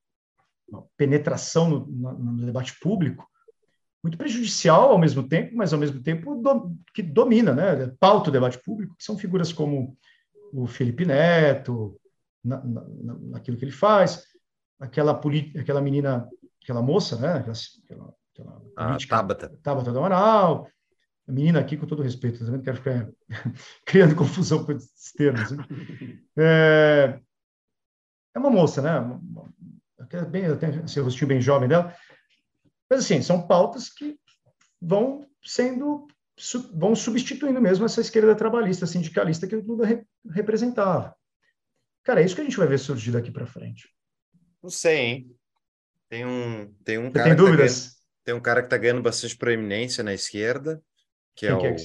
uma penetração no, no, no debate público muito prejudicial ao mesmo tempo, mas ao mesmo tempo do, que domina, né? Pauta o debate público, que são figuras como o Felipe Neto, na, na, naquilo que ele faz, aquela, aquela menina, aquela moça, né? Aquela, aquela a política, Tabata. Tabata do Amaral, a menina aqui, com todo respeito, também não quero ficar criando confusão com esses termos. Né? É, é uma moça, né? Bem, tem esse rostinho bem jovem dela, mas, assim, são pautas que vão sendo, vão substituindo mesmo essa esquerda trabalhista, sindicalista que o Lula re, representava. Cara, é isso que a gente vai ver surgir daqui para frente. Não sei, hein? Tem um, tem um cara. Tem dúvidas? Tá ganhando, tem um cara que está ganhando bastante proeminência na esquerda, que é, o, é que...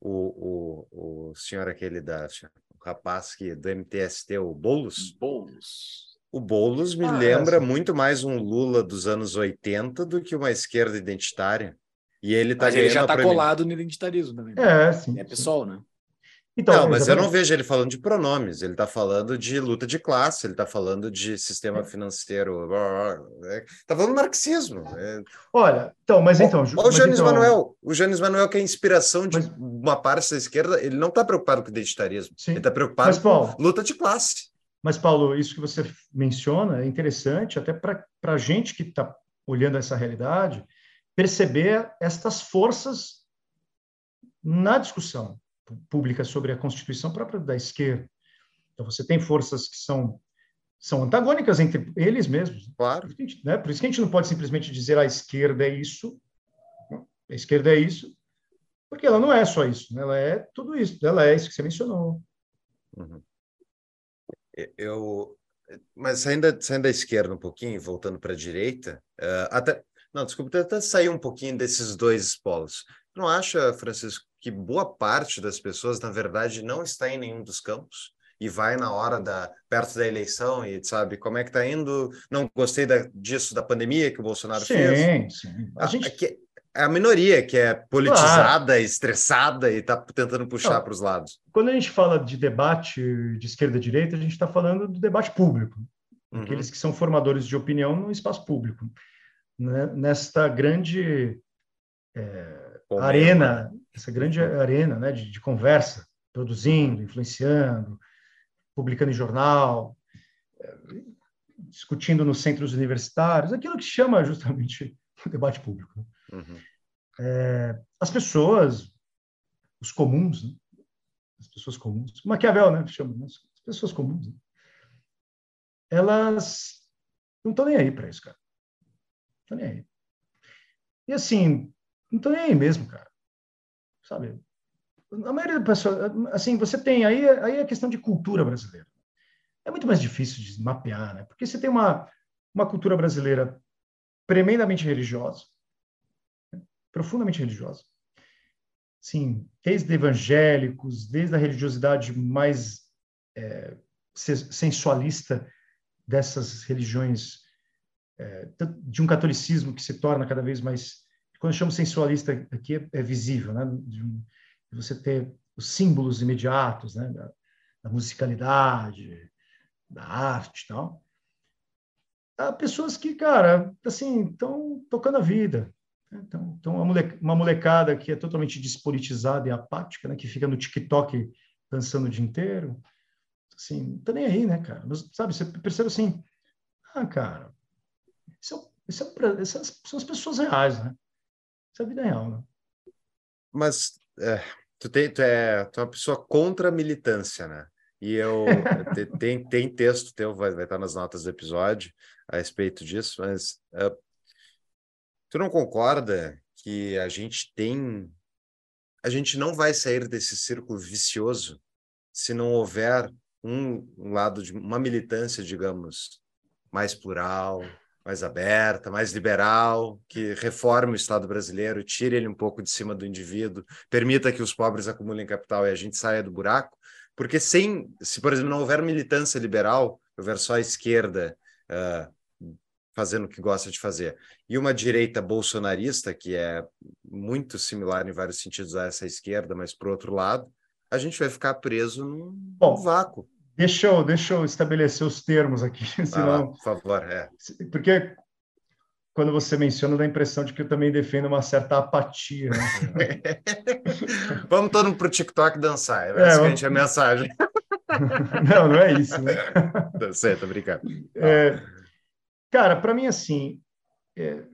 o, o, o senhor aquele da. O rapaz que, do MTST, o Boulos. Boulos. O Boulos me ah, lembra muito mais um Lula dos anos 80 do que uma esquerda identitária. E ele tá Mas ele já está colado no identitarismo também. É, sim. É pessoal, né? Então, não, mas eu não vejo ele falando de pronomes, ele está falando de luta de classe, ele está falando de sistema é. financeiro, está falando marxismo. É... Olha, então, mas então. Olha o Janis então... Manuel, o Janis Manuel, que é a inspiração de mas... uma parte da esquerda, ele não está preocupado com o identitarismo, Sim. ele está preocupado mas, Paulo, com luta de classe. Mas, Paulo, isso que você menciona é interessante, até para a gente que está olhando essa realidade, perceber estas forças na discussão pública sobre a Constituição própria da esquerda. Então, você tem forças que são, são antagônicas entre eles mesmos. Claro. Por isso, gente, né? Por isso que a gente não pode simplesmente dizer a esquerda é isso, a esquerda é isso, porque ela não é só isso, né? ela é tudo isso, ela é isso que você mencionou. Uhum. Eu, mas saindo, saindo da esquerda um pouquinho, voltando para a direita, uh, até, não, desculpa, até sair um pouquinho desses dois polos. Não acha, Francisco, que boa parte das pessoas, na verdade, não está em nenhum dos campos? E vai na hora da perto da eleição e sabe como é que está indo? Não gostei da, disso da pandemia que o Bolsonaro sim, fez. Sim, a, gente... Aqui, é a minoria que é politizada, claro. estressada e está tentando puxar para os lados. Quando a gente fala de debate de esquerda e direita, a gente está falando do debate público, uhum. aqueles que são formadores de opinião no espaço público. Né? Nesta grande é, arena, essa grande arena né, de, de, conversa, produzindo, influenciando, publicando em jornal, é, discutindo nos centros universitários, aquilo que chama justamente o debate público. Né? Uhum. É, as pessoas, os comuns, né? as pessoas comuns, Maquiavel, né? Chama, né? as pessoas comuns, né? elas não estão nem aí para isso, cara. Não estão nem aí. E assim, não estão nem aí mesmo, cara. Sabe? A maioria das pessoas, assim, você tem aí, aí a questão de cultura brasileira. É muito mais difícil de mapear, né? Porque você tem uma, uma cultura brasileira tremendamente religiosa, profundamente religiosa. Sim, desde evangélicos, desde a religiosidade mais é, sensualista dessas religiões, é, de um catolicismo que se torna cada vez mais. Quando eu chamo sensualista aqui, é, é visível, né? De, um, de, você ter os símbolos imediatos, né? Da, da musicalidade, da arte e tal. Há pessoas que, cara, assim, estão tocando a vida, então, então uma molecada que é totalmente despolitizada e apática, né, que fica no TikTok dançando o dia inteiro, assim, não tá nem aí, né, cara? Mas, sabe, você percebe assim, ah, cara, isso, é, isso é, essas são as pessoas reais, né? Isso é vida real, né? Mas é, tu, tem, tu, é, tu é uma pessoa contra a militância, né? E eu tem, tem texto teu, vai, vai estar nas notas do episódio a respeito disso, mas uh, Tu não concorda que a gente tem. A gente não vai sair desse círculo vicioso se não houver um lado de uma militância, digamos, mais plural, mais aberta, mais liberal, que reforme o Estado brasileiro, tire ele um pouco de cima do indivíduo, permita que os pobres acumulem capital e a gente saia do buraco, porque sem, se por exemplo não houver militância liberal, houver só a esquerda uh, fazendo o que gosta de fazer. E uma direita bolsonarista, que é muito similar em vários sentidos a essa esquerda, mas por outro lado, a gente vai ficar preso num, Bom, vácuo. Deixa eu, deixa eu estabelecer os termos aqui, senão... lá, por favor, é. Porque quando você menciona, dá a impressão de que eu também defendo uma certa apatia. Né? vamos todo mundo para o TikTok dançar, é, é, vamos... a mensagem. não, não é isso, né? Tá certo, obrigado. É, Cara, para mim, assim, é,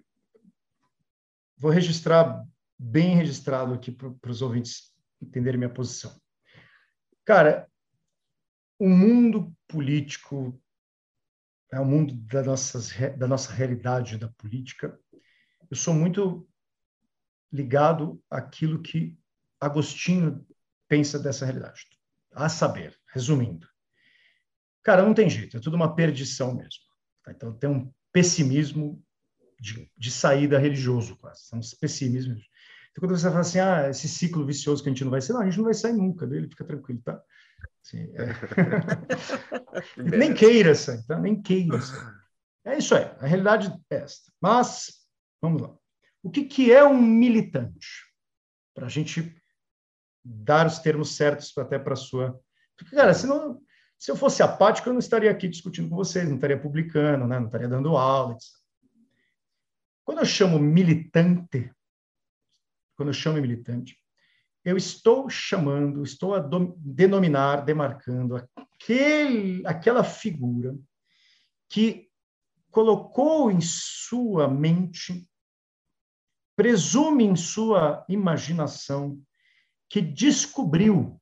vou registrar bem registrado aqui para os ouvintes entenderem minha posição. Cara, o mundo político é o mundo da, nossas, da nossa realidade da política. Eu sou muito ligado àquilo que Agostinho pensa dessa realidade. A saber, resumindo. Cara, não tem jeito, é tudo uma perdição mesmo. Tá? Então, tem um pessimismo de, de saída religioso, quase. São os pessimismos. Então, quando você fala assim, ah, esse ciclo vicioso que a gente não vai sair, não, a gente não vai sair nunca dele, fica tranquilo, tá? Assim, é... nem queira tá? Nem queira. É isso aí, a realidade é esta. Mas, vamos lá. O que, que é um militante? Para a gente dar os termos certos até para sua. Porque, cara, se, não, se eu fosse apático, eu não estaria aqui discutindo com vocês, não estaria publicando, né? não estaria dando aula, etc. Quando eu chamo militante, quando eu chamo militante, eu estou chamando, estou a denominar, demarcando aquele, aquela figura que colocou em sua mente, presume em sua imaginação, que descobriu,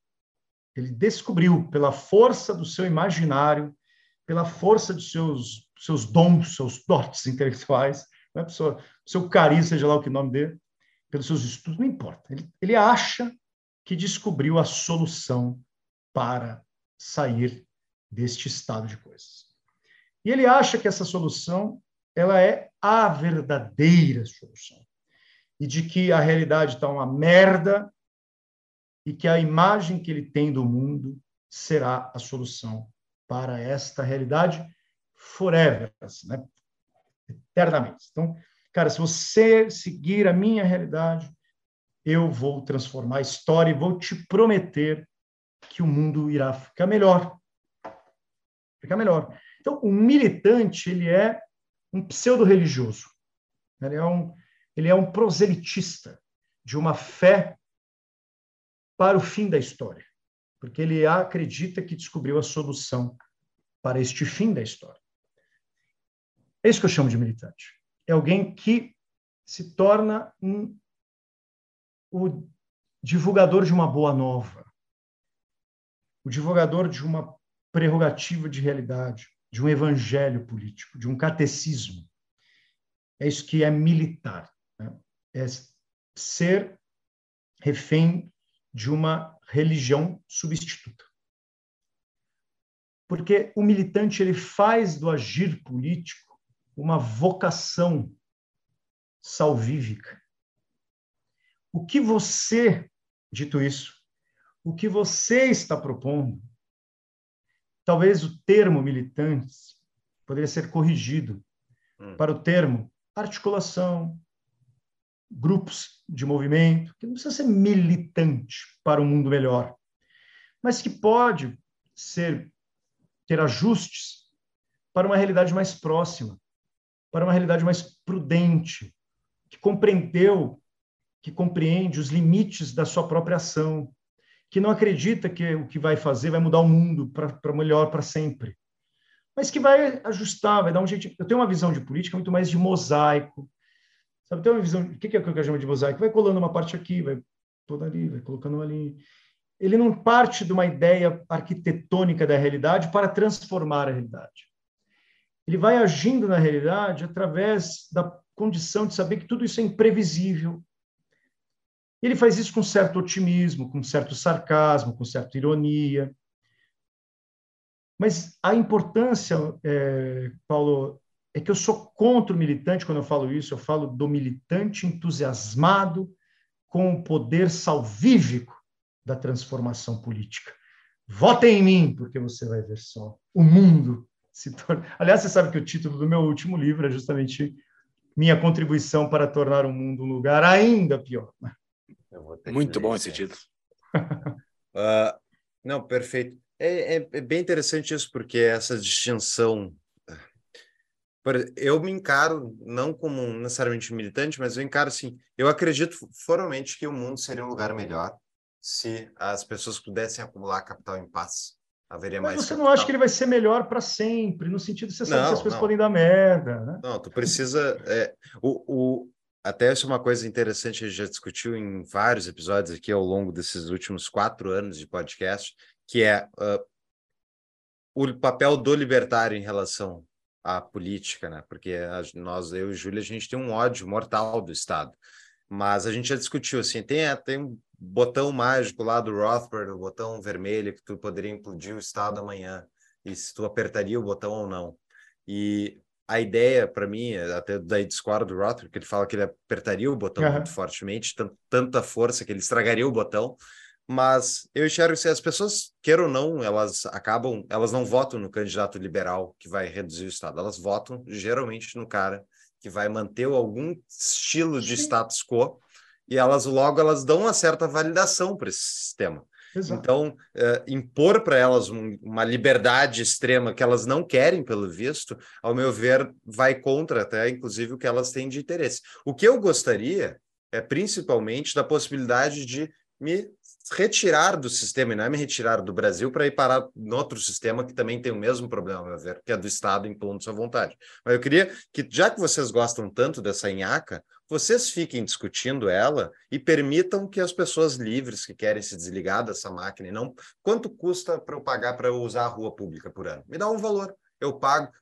ele descobriu pela força do seu imaginário, pela força dos seus, seus dons, seus dotes intelectuais, né? pessoa, seu carisma, seja lá o que nome dele, pelos seus estudos, não importa. Ele, ele acha que descobriu a solução para sair deste estado de coisas. E ele acha que essa solução ela é a verdadeira solução. E de que a realidade está uma merda e que a imagem que ele tem do mundo será a solução para esta realidade forever, né? eternamente. Então, cara, se você seguir a minha realidade, eu vou transformar a história e vou te prometer que o mundo irá ficar melhor. Ficar melhor. Então, o militante, ele é um pseudo-religioso. Ele é um, ele é um proselitista de uma fé para o fim da história, porque ele acredita que descobriu a solução para este fim da história. É isso que eu chamo de militante. É alguém que se torna um, o divulgador de uma boa nova, o divulgador de uma prerrogativa de realidade, de um evangelho político, de um catecismo. É isso que é militar. Né? É ser refém de uma religião substituta. Porque o militante ele faz do agir político uma vocação salvífica. O que você, dito isso, o que você está propondo, talvez o termo militantes poderia ser corrigido hum. para o termo articulação, grupos de movimento, que não precisa ser militante para um mundo melhor, mas que pode ser ter ajustes para uma realidade mais próxima, para uma realidade mais prudente, que compreendeu, que compreende os limites da sua própria ação, que não acredita que o que vai fazer vai mudar o mundo para melhor para sempre, mas que vai ajustar, vai dar um jeito. Eu tenho uma visão de política muito mais de mosaico, Sabe, tem uma visão, o que é que eu chamo de mosaico? Vai colando uma parte aqui, vai toda ali, vai colocando ali. Ele não parte de uma ideia arquitetônica da realidade para transformar a realidade. Ele vai agindo na realidade através da condição de saber que tudo isso é imprevisível. Ele faz isso com certo otimismo, com certo sarcasmo, com certa ironia. Mas a importância, é, Paulo, é que eu sou contra o militante quando eu falo isso, eu falo do militante entusiasmado com o poder salvífico da transformação política. Votem em mim, porque você vai ver só o mundo se torna. Aliás, você sabe que o título do meu último livro é justamente minha contribuição para tornar o mundo um lugar ainda pior. Muito bom esse título. uh, não, perfeito. É, é, é, bem interessante isso, porque essa distinção eu me encaro não como necessariamente militante, mas eu encaro assim, eu acredito formalmente que o mundo seria um lugar melhor se as pessoas pudessem acumular capital em paz. Haveria mas mais você capital. não acha que ele vai ser melhor para sempre, no sentido de você saber que as coisas não. podem dar merda, né? Não, tu precisa é, o, o até isso é uma coisa interessante, a gente já discutiu em vários episódios aqui ao longo desses últimos quatro anos de podcast, que é uh, o papel do libertário em relação a política, né? Porque a, nós, eu e Júlia, a gente tem um ódio mortal do Estado. Mas a gente já discutiu, assim, tem, tem um botão mágico lá do Rothbard, o botão vermelho, que tu poderia implodir o Estado amanhã, e se tu apertaria o botão ou não. E a ideia, para mim, até daí discordo do Rothbard, que ele fala que ele apertaria o botão uhum. muito fortemente, tanta força que ele estragaria o botão, mas eu enxergo que se as pessoas, queiram ou não, elas acabam, elas não votam no candidato liberal que vai reduzir o Estado, elas votam geralmente no cara que vai manter algum estilo de status quo e elas logo elas dão uma certa validação para esse sistema. Exato. Então, é, impor para elas um, uma liberdade extrema que elas não querem, pelo visto, ao meu ver, vai contra até, inclusive, o que elas têm de interesse. O que eu gostaria é principalmente da possibilidade de me retirar do sistema, e não é me retirar do Brasil para ir parar em outro sistema que também tem o mesmo problema, a meu ver, que é do Estado impondo sua vontade. Mas eu queria que, já que vocês gostam tanto dessa inhaca, vocês fiquem discutindo ela e permitam que as pessoas livres que querem se desligar dessa máquina não. Quanto custa para eu pagar para eu usar a rua pública por ano? Me dá um valor. Eu pago.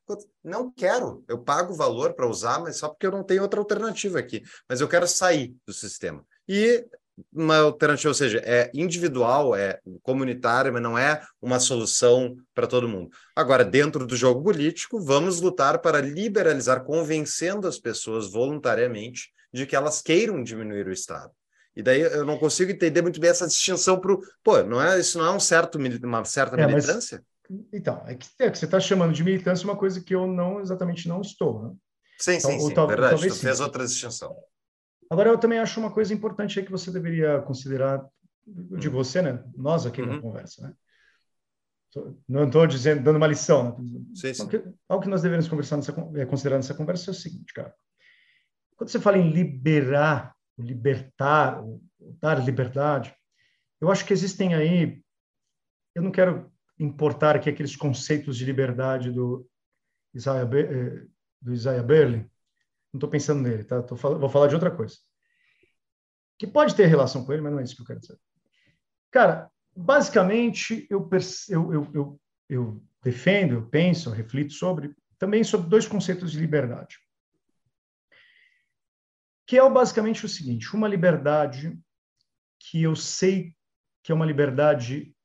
Não quero. Eu pago o valor para usar, mas só porque eu não tenho outra alternativa aqui. Mas eu quero sair do sistema. E uma alternativa, ou seja, é individual, é comunitária, mas não é uma solução para todo mundo. Agora, dentro do jogo político, vamos lutar para liberalizar, convencendo as pessoas voluntariamente de que elas queiram diminuir o Estado. E daí eu não consigo entender muito bem essa distinção para o. Pô, não é, isso não é um certo, uma certa é, militância? Mas, então, é que, é que você está chamando de militância uma coisa que eu não exatamente não estou. Né? Sim, então, sim, sim, tal, verdade. Tu fez outra distinção. Agora, eu também acho uma coisa importante aí que você deveria considerar, de você, né? Nós aqui uhum. na conversa, né? Não estou dizendo, dando uma lição. Né? Sim, sim. Algo, que, algo que nós devemos conversar nessa, é, considerar nessa conversa é o seguinte, cara. Quando você fala em liberar, libertar, dar liberdade, eu acho que existem aí. Eu não quero importar aqui aqueles conceitos de liberdade do Isaiah, eh, do Isaiah Berlin, não estou pensando nele, tá? Tô, vou falar de outra coisa. Que pode ter relação com ele, mas não é isso que eu quero dizer. Cara, basicamente, eu, eu, eu, eu, defendo, eu penso, eu reflito sobre, também sobre dois conceitos de liberdade. Que é basicamente o seguinte: uma liberdade que eu sei que é uma liberdade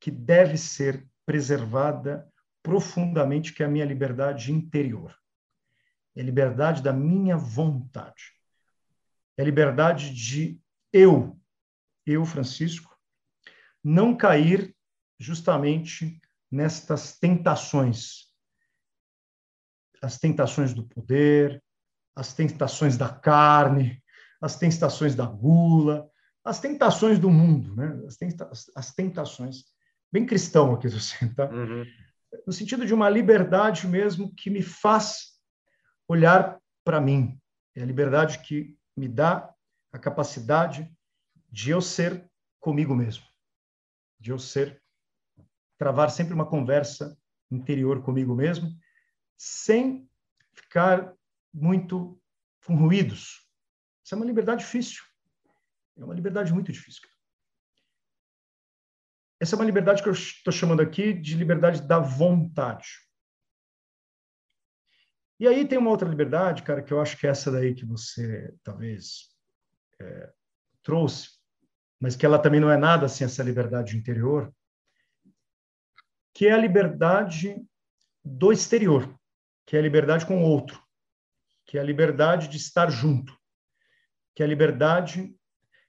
que deve ser preservada profundamente, que é a minha liberdade interior é liberdade da minha vontade. É liberdade de eu, eu, Francisco, não cair justamente nestas tentações. As tentações do poder, as tentações da carne, as tentações da gula, as tentações do mundo, né? as, tenta as tentações. Bem cristão aqui, você, tá? Uhum. No sentido de uma liberdade mesmo que me faz olhar para mim. É a liberdade que me dá a capacidade de eu ser comigo mesmo, de eu ser travar sempre uma conversa interior comigo mesmo, sem ficar muito com ruídos. Isso é uma liberdade difícil. É uma liberdade muito difícil. Essa é uma liberdade que eu estou chamando aqui de liberdade da vontade. E aí tem uma outra liberdade, cara, que eu acho que é essa daí que você talvez é, trouxe, mas que ela também não é nada sem essa liberdade interior, que é a liberdade do exterior, que é a liberdade com o outro, que é a liberdade de estar junto, que é a liberdade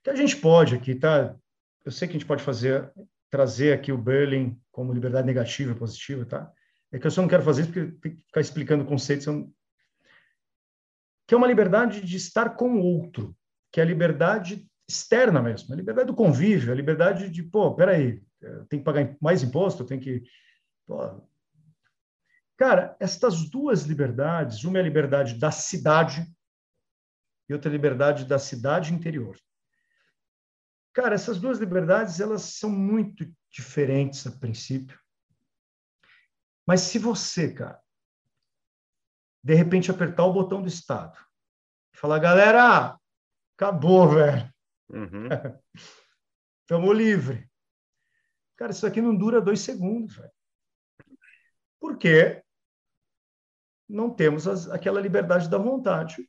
que a gente pode aqui, tá? Eu sei que a gente pode fazer, trazer aqui o Berlin como liberdade negativa e positiva, tá? É que eu só não quero fazer isso porque tem que ficar explicando conceitos. Que é uma liberdade de estar com o outro, que é a liberdade externa mesmo, a liberdade do convívio, a liberdade de, pô, peraí, tem que pagar mais imposto, tem que. Pô. Cara, estas duas liberdades, uma é a liberdade da cidade e outra é a liberdade da cidade interior. Cara, essas duas liberdades, elas são muito diferentes a princípio. Mas se você, cara, de repente apertar o botão do Estado e falar, galera, acabou, velho. Uhum. livre. Cara, isso aqui não dura dois segundos, velho. Porque não temos as, aquela liberdade da vontade.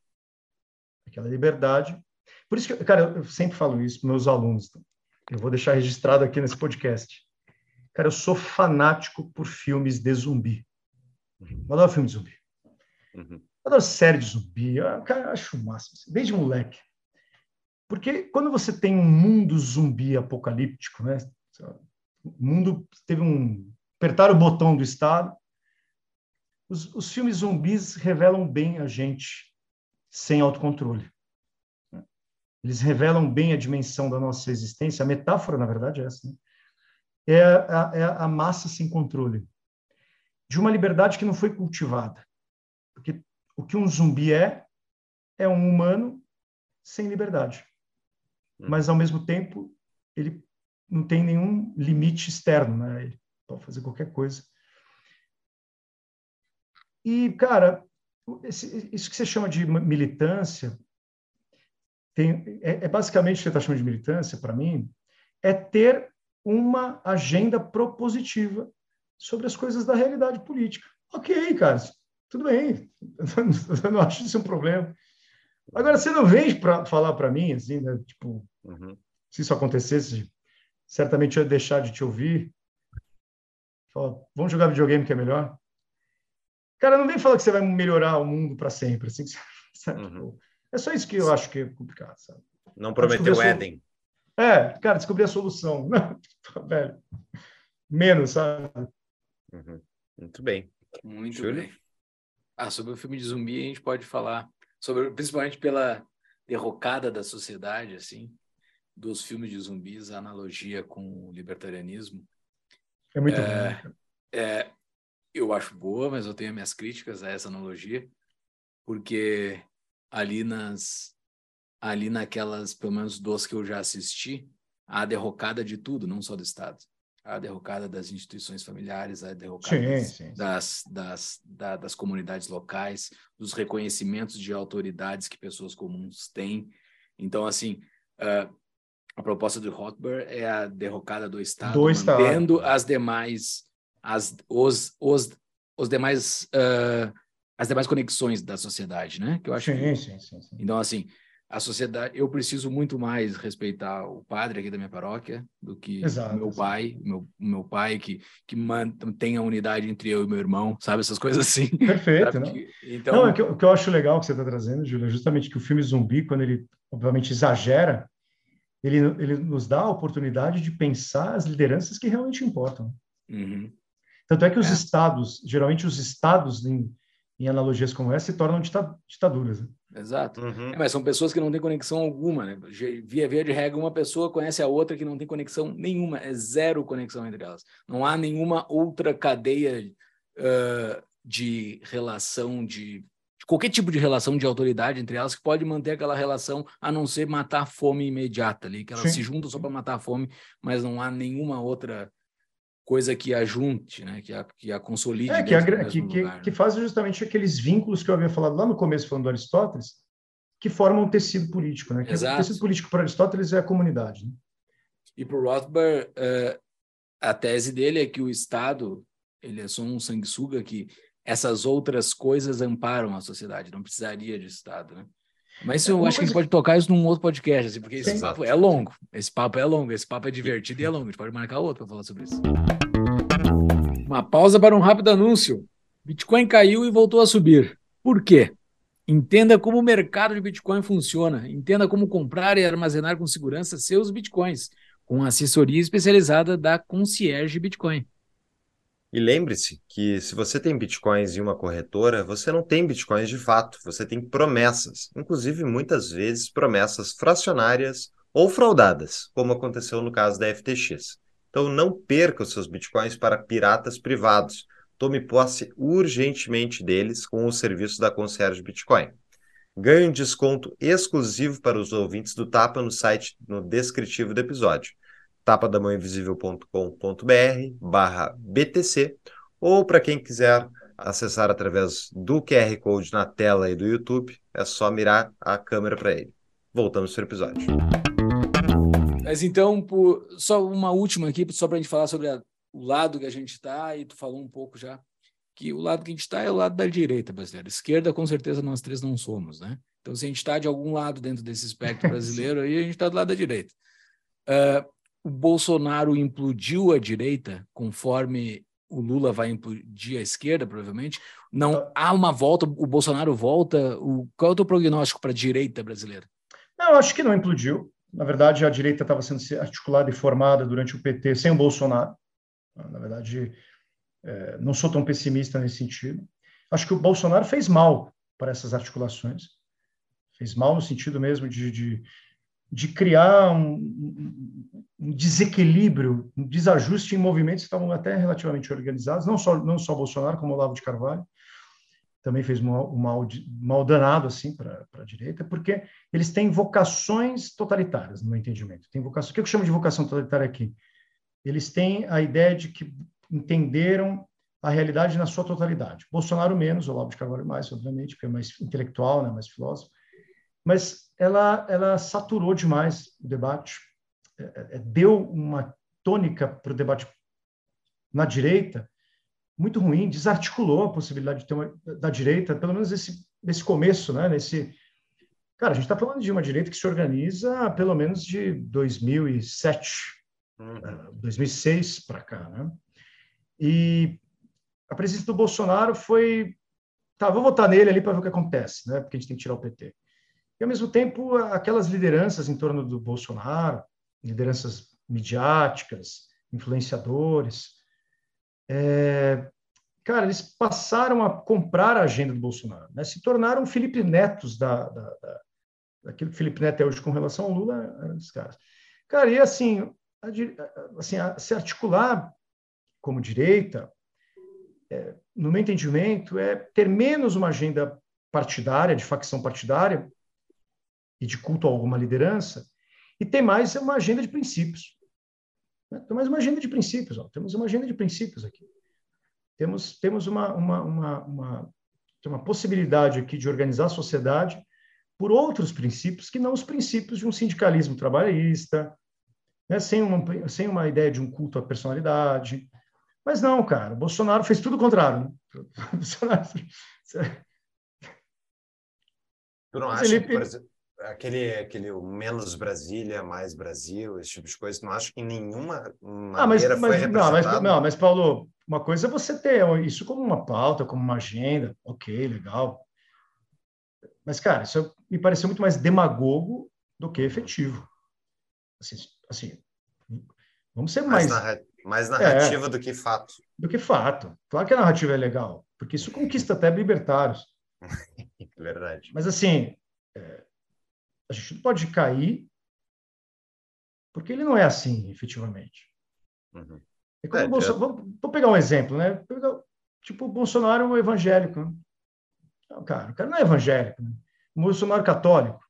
Aquela liberdade. Por isso que, cara, eu sempre falo isso para meus alunos. Eu vou deixar registrado aqui nesse podcast. Cara, eu sou fanático por filmes de zumbi. Uhum. Eu adoro filme de zumbi. Uhum. adoro série de zumbi. Eu, cara, acho o máximo. Assim, desde moleque. Porque quando você tem um mundo zumbi apocalíptico, né? O mundo teve um... Apertar o botão do Estado. Os, os filmes zumbis revelam bem a gente sem autocontrole. eles revelam bem a dimensão da nossa existência. A metáfora, na verdade, é essa. Né? É, a, é a massa sem controle. De uma liberdade que não foi cultivada. Porque o que um zumbi é, é um humano sem liberdade. Hum. Mas, ao mesmo tempo, ele não tem nenhum limite externo, né? Ele pode fazer qualquer coisa. E, cara, esse, isso que você chama de militância, tem, é, é basicamente o que você está chamando de militância, para mim, é ter uma agenda propositiva sobre as coisas da realidade política. Ok, cara, tudo bem, eu não acho isso um problema. Agora, você não vem para falar para mim, assim, né? Tipo, uhum. se isso acontecesse, certamente eu ia deixar de te ouvir. Fala, vamos jogar videogame que é melhor. Cara, não vem falar que você vai melhorar o mundo para sempre. Assim, uhum. É só isso que eu acho que é complicado, sabe? Não prometeu o Éden. É, cara, descobrir a solução. Não, velho. Menos, sabe? Uhum. Muito bem. Muito Júlio? bem. Ah, sobre o filme de zumbi a gente pode falar sobre principalmente pela derrocada da sociedade, assim, dos filmes de zumbis, a analogia com o libertarianismo. É muito é, bom. É, eu acho boa, mas eu tenho minhas críticas a essa analogia, porque ali nas ali naquelas, pelo menos duas que eu já assisti, a derrocada de tudo, não só do Estado. A derrocada das instituições familiares, a derrocada sim, das, sim. Das, das, da, das comunidades locais, dos reconhecimentos de autoridades que pessoas comuns têm. Então, assim, uh, a proposta do Rothbard é a derrocada do Estado, do mantendo Estado. as demais as, os, os, os demais uh, as demais conexões da sociedade, né? Que eu acho. Sim, que... sim, sim, sim. Então assim, a sociedade, eu preciso muito mais respeitar o padre aqui da minha paróquia do que exato, o meu exato. pai, meu meu pai que que mantém a unidade entre eu e meu irmão, sabe essas coisas assim. Perfeito, não? Que, então, não, é que, o que eu acho legal que você está trazendo, Júlio, é justamente que o filme zumbi, quando ele obviamente exagera, ele ele nos dá a oportunidade de pensar as lideranças que realmente importam. Uhum. Tanto é que os é. estados, geralmente os estados em, em, analogias como essa, se tornam ditaduras. Né? Exato. Uhum. É, mas são pessoas que não têm conexão alguma, né? Via via de regra, uma pessoa conhece a outra que não tem conexão nenhuma, é zero conexão entre elas. Não há nenhuma outra cadeia uh, de relação de qualquer tipo de relação de autoridade entre elas que pode manter aquela relação a não ser matar a fome imediata ali, que elas Sim. se juntam só para matar a fome, mas não há nenhuma outra coisa que a junte, né? que, a, que a consolide. É, que, a, que, lugar, que, né? faz justamente aqueles vínculos que eu havia falado lá no começo, falando do Aristóteles, que formam o tecido político. Né? Que o tecido político para Aristóteles é a comunidade. Né? E para o Rothbard, uh, a tese dele é que o Estado ele é só um sanguessuga que essas outras coisas amparam a sociedade, não precisaria de Estado, né? Mas isso, é, eu acho que a gente pode tocar isso num outro podcast, assim, porque esse papo é longo. Esse papo é longo, esse papo é divertido e é longo. A gente pode marcar outro para falar sobre isso. Uma pausa para um rápido anúncio. Bitcoin caiu e voltou a subir. Por quê? Entenda como o mercado de Bitcoin funciona. Entenda como comprar e armazenar com segurança seus Bitcoins, com assessoria especializada da Concierge Bitcoin. E lembre-se que se você tem bitcoins em uma corretora, você não tem bitcoins de fato, você tem promessas, inclusive muitas vezes promessas fracionárias ou fraudadas, como aconteceu no caso da FTX. Então não perca os seus bitcoins para piratas privados. Tome posse urgentemente deles com o serviço da Concierge Bitcoin. Ganhe um desconto exclusivo para os ouvintes do Tapa no site no descritivo do episódio tapadamãoinvisível.com.br barra BTC ou para quem quiser acessar através do QR Code na tela aí do YouTube, é só mirar a câmera para ele. Voltamos para o episódio. Mas então, por... só uma última aqui, só para a gente falar sobre a... o lado que a gente está, e tu falou um pouco já, que o lado que a gente está é o lado da direita brasileira. Esquerda, com certeza, nós três não somos, né? Então, se a gente está de algum lado dentro desse espectro brasileiro, aí a gente está do lado da direita. Uh, o Bolsonaro implodiu a direita, conforme o Lula vai implodir a esquerda, provavelmente. Não então há uma volta, o Bolsonaro volta. O, qual é o teu prognóstico para a direita brasileira? Não, acho que não implodiu. Na verdade, a direita estava sendo articulada e formada durante o PT sem o Bolsonaro. Na verdade, é, não sou tão pessimista nesse sentido. Acho que o Bolsonaro fez mal para essas articulações. Fez mal no sentido mesmo de, de de criar um, um, desequilíbrio, um desajuste em movimentos que estavam até relativamente organizados, não só não só Bolsonaro, como Olavo de Carvalho, também fez mal, mal, mal danado assim para a direita, porque eles têm vocações totalitárias, no meu entendimento. Tem vocação, o que eu chamo de vocação totalitária aqui? Eles têm a ideia de que entenderam a realidade na sua totalidade. Bolsonaro menos, Olavo de Carvalho mais, obviamente, porque é mais intelectual, né, mais filósofo. Mas ela, ela saturou demais o debate, é, é, deu uma tônica para o debate na direita muito ruim, desarticulou a possibilidade de ter uma da direita, pelo menos esse, nesse começo, né? Nesse, cara, a gente está falando de uma direita que se organiza pelo menos de 2007, uhum. 2006 para cá, né? E a presença do Bolsonaro foi, tá, vou votar nele ali para ver o que acontece, né? Porque a gente tem que tirar o PT. E ao mesmo tempo, aquelas lideranças em torno do Bolsonaro, lideranças midiáticas, influenciadores, é, cara, eles passaram a comprar a agenda do Bolsonaro, né? se tornaram Felipe Netos da, da, da, daquilo que Felipe Neto é hoje com relação ao Lula, esses caras. Cara, e assim, a, assim a, se articular como direita, é, no meu entendimento, é ter menos uma agenda partidária, de facção partidária, e de culto a alguma liderança, e ter mais uma agenda de princípios. Né? Tem mais uma agenda de princípios. Ó. Temos uma agenda de princípios aqui. Temos, temos uma, uma, uma, uma, uma possibilidade aqui de organizar a sociedade por outros princípios que não os princípios de um sindicalismo trabalhista, né? sem, uma, sem uma ideia de um culto à personalidade. Mas não, cara, Bolsonaro fez tudo o contrário. Né? Bolsonaro... Tu não acha ele... que, por exemplo, aquele, aquele menos Brasília, mais Brasil, esse tipo de coisa, não acho que em nenhuma maneira ah, mas, mas, foi não, mas, não, mas Paulo, uma coisa é você ter isso como uma pauta, como uma agenda, ok, legal. Mas, cara, isso me pareceu muito mais demagogo do que efetivo. Assim, assim vamos ser mais... Mais, narra... mais narrativa é, do que fato. Do que fato. Claro que a narrativa é legal, porque isso conquista até libertários. Verdade. Mas, assim, é, a gente não pode cair, porque ele não é assim, efetivamente. Uhum. É é, vou, vou, pegar um exemplo, né? Tipo, o Bolsonaro é um evangélico. Né? Não, cara, o cara não é evangélico. Né? O Bolsonaro é católico.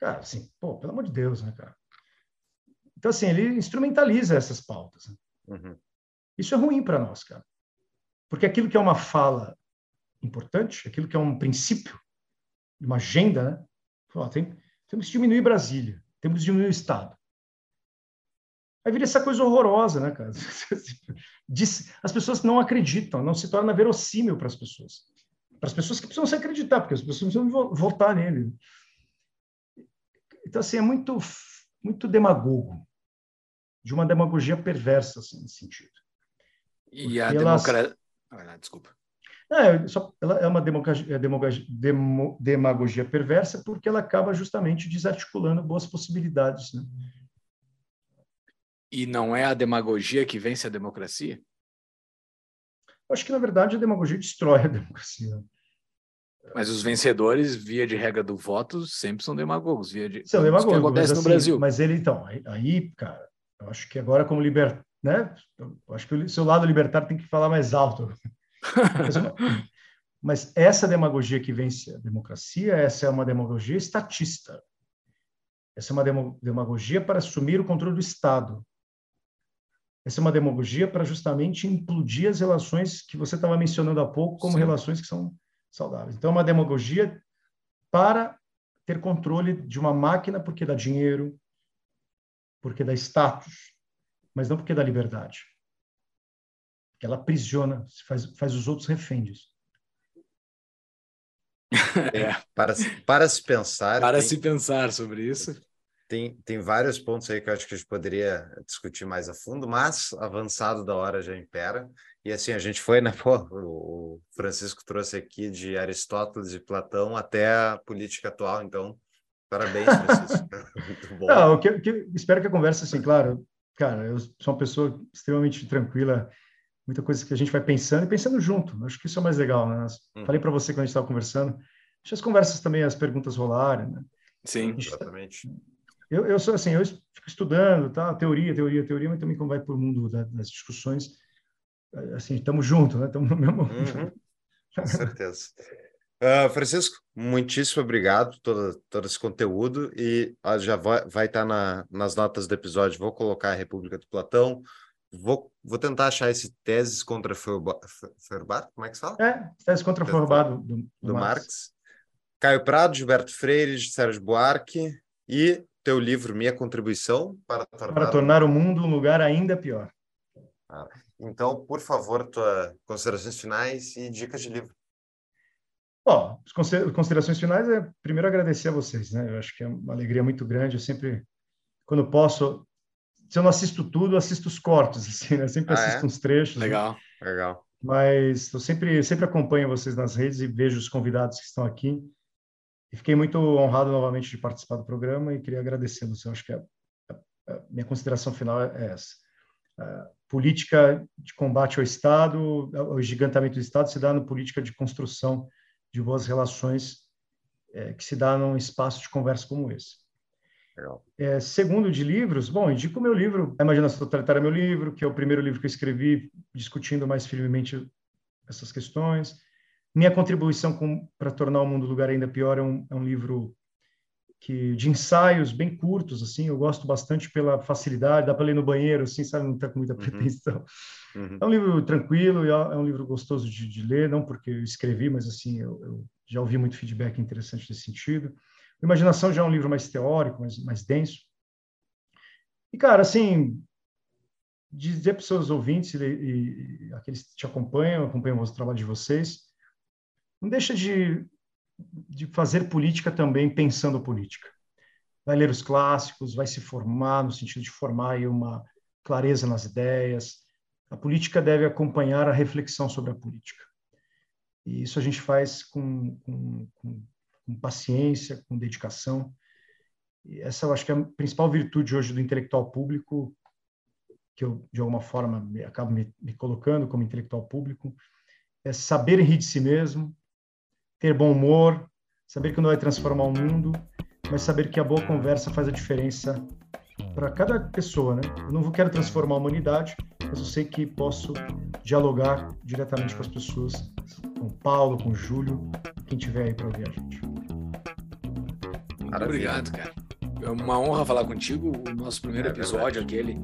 Cara, assim, pô, pelo amor de Deus, né, cara? Então, assim, ele instrumentaliza essas pautas. Né? Uhum. Isso é ruim para nós, cara. Porque aquilo que é uma fala importante, aquilo que é um princípio, uma agenda, né? Tem, temos que diminuir Brasília, temos que diminuir o Estado. Aí vira essa coisa horrorosa, né, cara? As pessoas não acreditam, não se torna verossímil para as pessoas. Para as pessoas que precisam se acreditar, porque as pessoas precisam votar nele. Então, assim, é muito, muito demagogo, de uma demagogia perversa, assim, nesse sentido. E a democracia... Elas... Ah, desculpa. É, só, ela é uma demagogia, é demagogia, demagogia, perversa porque ela acaba justamente desarticulando boas possibilidades. Né? E não é a demagogia que vence a democracia? Eu acho que, na verdade, a demagogia destrói a democracia. Mas os vencedores, via de regra do voto, sempre são demagogos. Via de... São demagogos. que acontece no assim, Brasil. Mas ele, então, aí, cara, eu acho que agora, como libertar, né? Eu acho que o seu lado libertário tem que falar mais alto. Mas essa demagogia que vence a democracia, essa é uma demagogia estatista. Essa é uma demagogia para assumir o controle do Estado. Essa é uma demagogia para justamente implodir as relações que você estava mencionando há pouco como Sim. relações que são saudáveis. Então, é uma demagogia para ter controle de uma máquina porque dá dinheiro, porque dá status, mas não porque dá liberdade que ela aprisiona, faz, faz os outros reféns. É, para, para se pensar. Para tem, se pensar sobre isso. Tem, tem vários pontos aí que eu acho que a gente poderia discutir mais a fundo, mas avançado da hora já impera. E assim, a gente foi, né? Pô, o Francisco trouxe aqui de Aristóteles e Platão até a política atual, então parabéns, Francisco. Muito bom. Não, que, que, espero que a conversa, assim, claro, cara, eu sou uma pessoa extremamente tranquila muita coisa que a gente vai pensando e pensando junto. Acho que isso é mais legal, né? Hum. Falei para você quando a gente estava conversando, deixa as conversas também, as perguntas rolarem, né? Sim, exatamente. eu, eu sou assim, eu fico estudando, tá? Teoria, teoria, teoria, mas também como vai para o mundo das discussões, assim, estamos juntos, né? Estamos no mesmo. Uhum. Com certeza. Uh, Francisco, muitíssimo obrigado todo, todo esse conteúdo e uh, já vai, vai estar tá na, nas notas do episódio. Vou colocar a República do Platão. Vou, vou tentar achar esse Teses contra Feuerbach, como é que se fala? É, Teses contra Feuerbach do, do, do Marx. Marx. Caio Prado, Gilberto Freire, Sérgio Buarque e teu livro Minha Contribuição para tornar, para tornar o mundo um lugar ainda pior. Ah, então, por favor, tuas considerações finais e dicas de livro. Bom, considerações finais é primeiro agradecer a vocês, né? Eu acho que é uma alegria muito grande. Eu sempre, quando posso, se eu não assisto tudo, assisto os cortes, assim, né? Sempre ah, assisto é? uns trechos. Né? Legal, né? legal. Mas eu sempre, sempre acompanho vocês nas redes e vejo os convidados que estão aqui. E fiquei muito honrado novamente de participar do programa e queria agradecer você. Acho que a, a, a minha consideração final é essa. A política de combate ao Estado, o gigantamento do Estado se dá no política de construção de boas relações é, que se dá num espaço de conversa como esse. É, segundo de livros, bom, indico o meu livro, A Imaginação Totalitária é meu livro, que é o primeiro livro que eu escrevi discutindo mais firmemente essas questões. Minha contribuição para tornar o mundo um lugar ainda pior é um, é um livro que de ensaios bem curtos, assim, eu gosto bastante pela facilidade, dá para ler no banheiro, assim, sabe, não está com muita uhum. pretensão. Uhum. Uhum. É um livro tranquilo, é um livro gostoso de, de, ler, não porque eu escrevi, mas assim, eu, eu, já ouvi muito feedback interessante nesse sentido. Imaginação já é um livro mais teórico, mais, mais denso. E, cara, assim, dizer para os seus ouvintes e, e, e aqueles que te acompanham, acompanham o trabalho de vocês, não deixa de de fazer política também pensando política. Vai ler os clássicos, vai se formar no sentido de formar aí uma clareza nas ideias. A política deve acompanhar a reflexão sobre a política. E isso a gente faz com, com, com, com paciência, com dedicação. E essa eu acho que é a principal virtude hoje do intelectual público, que eu, de alguma forma, me, acabo me, me colocando como intelectual público, é saber rir de si mesmo, ter bom humor, saber que não vai transformar o mundo, mas saber que a boa conversa faz a diferença para cada pessoa, né? Eu não quero transformar a humanidade, mas eu sei que posso dialogar diretamente com as pessoas, com o Paulo, com o Júlio, quem tiver aí para ouvir a gente. Muito obrigado, cara. É uma honra falar contigo. O nosso primeiro é episódio, aquele.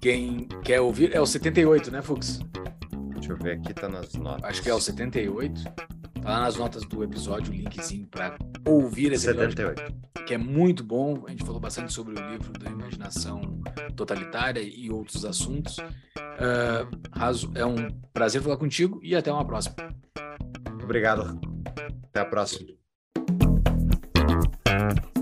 Quem quer ouvir é o 78, né, Fux? Deixa eu ver aqui, tá nas notas. Acho que é o 78. Tá lá nas notas do episódio o linkzinho para ouvir esse 78. episódio, que é muito bom. A gente falou bastante sobre o livro da imaginação totalitária e outros assuntos. Uh, é um prazer falar contigo e até uma próxima. Obrigado. Até a próxima. Yeah.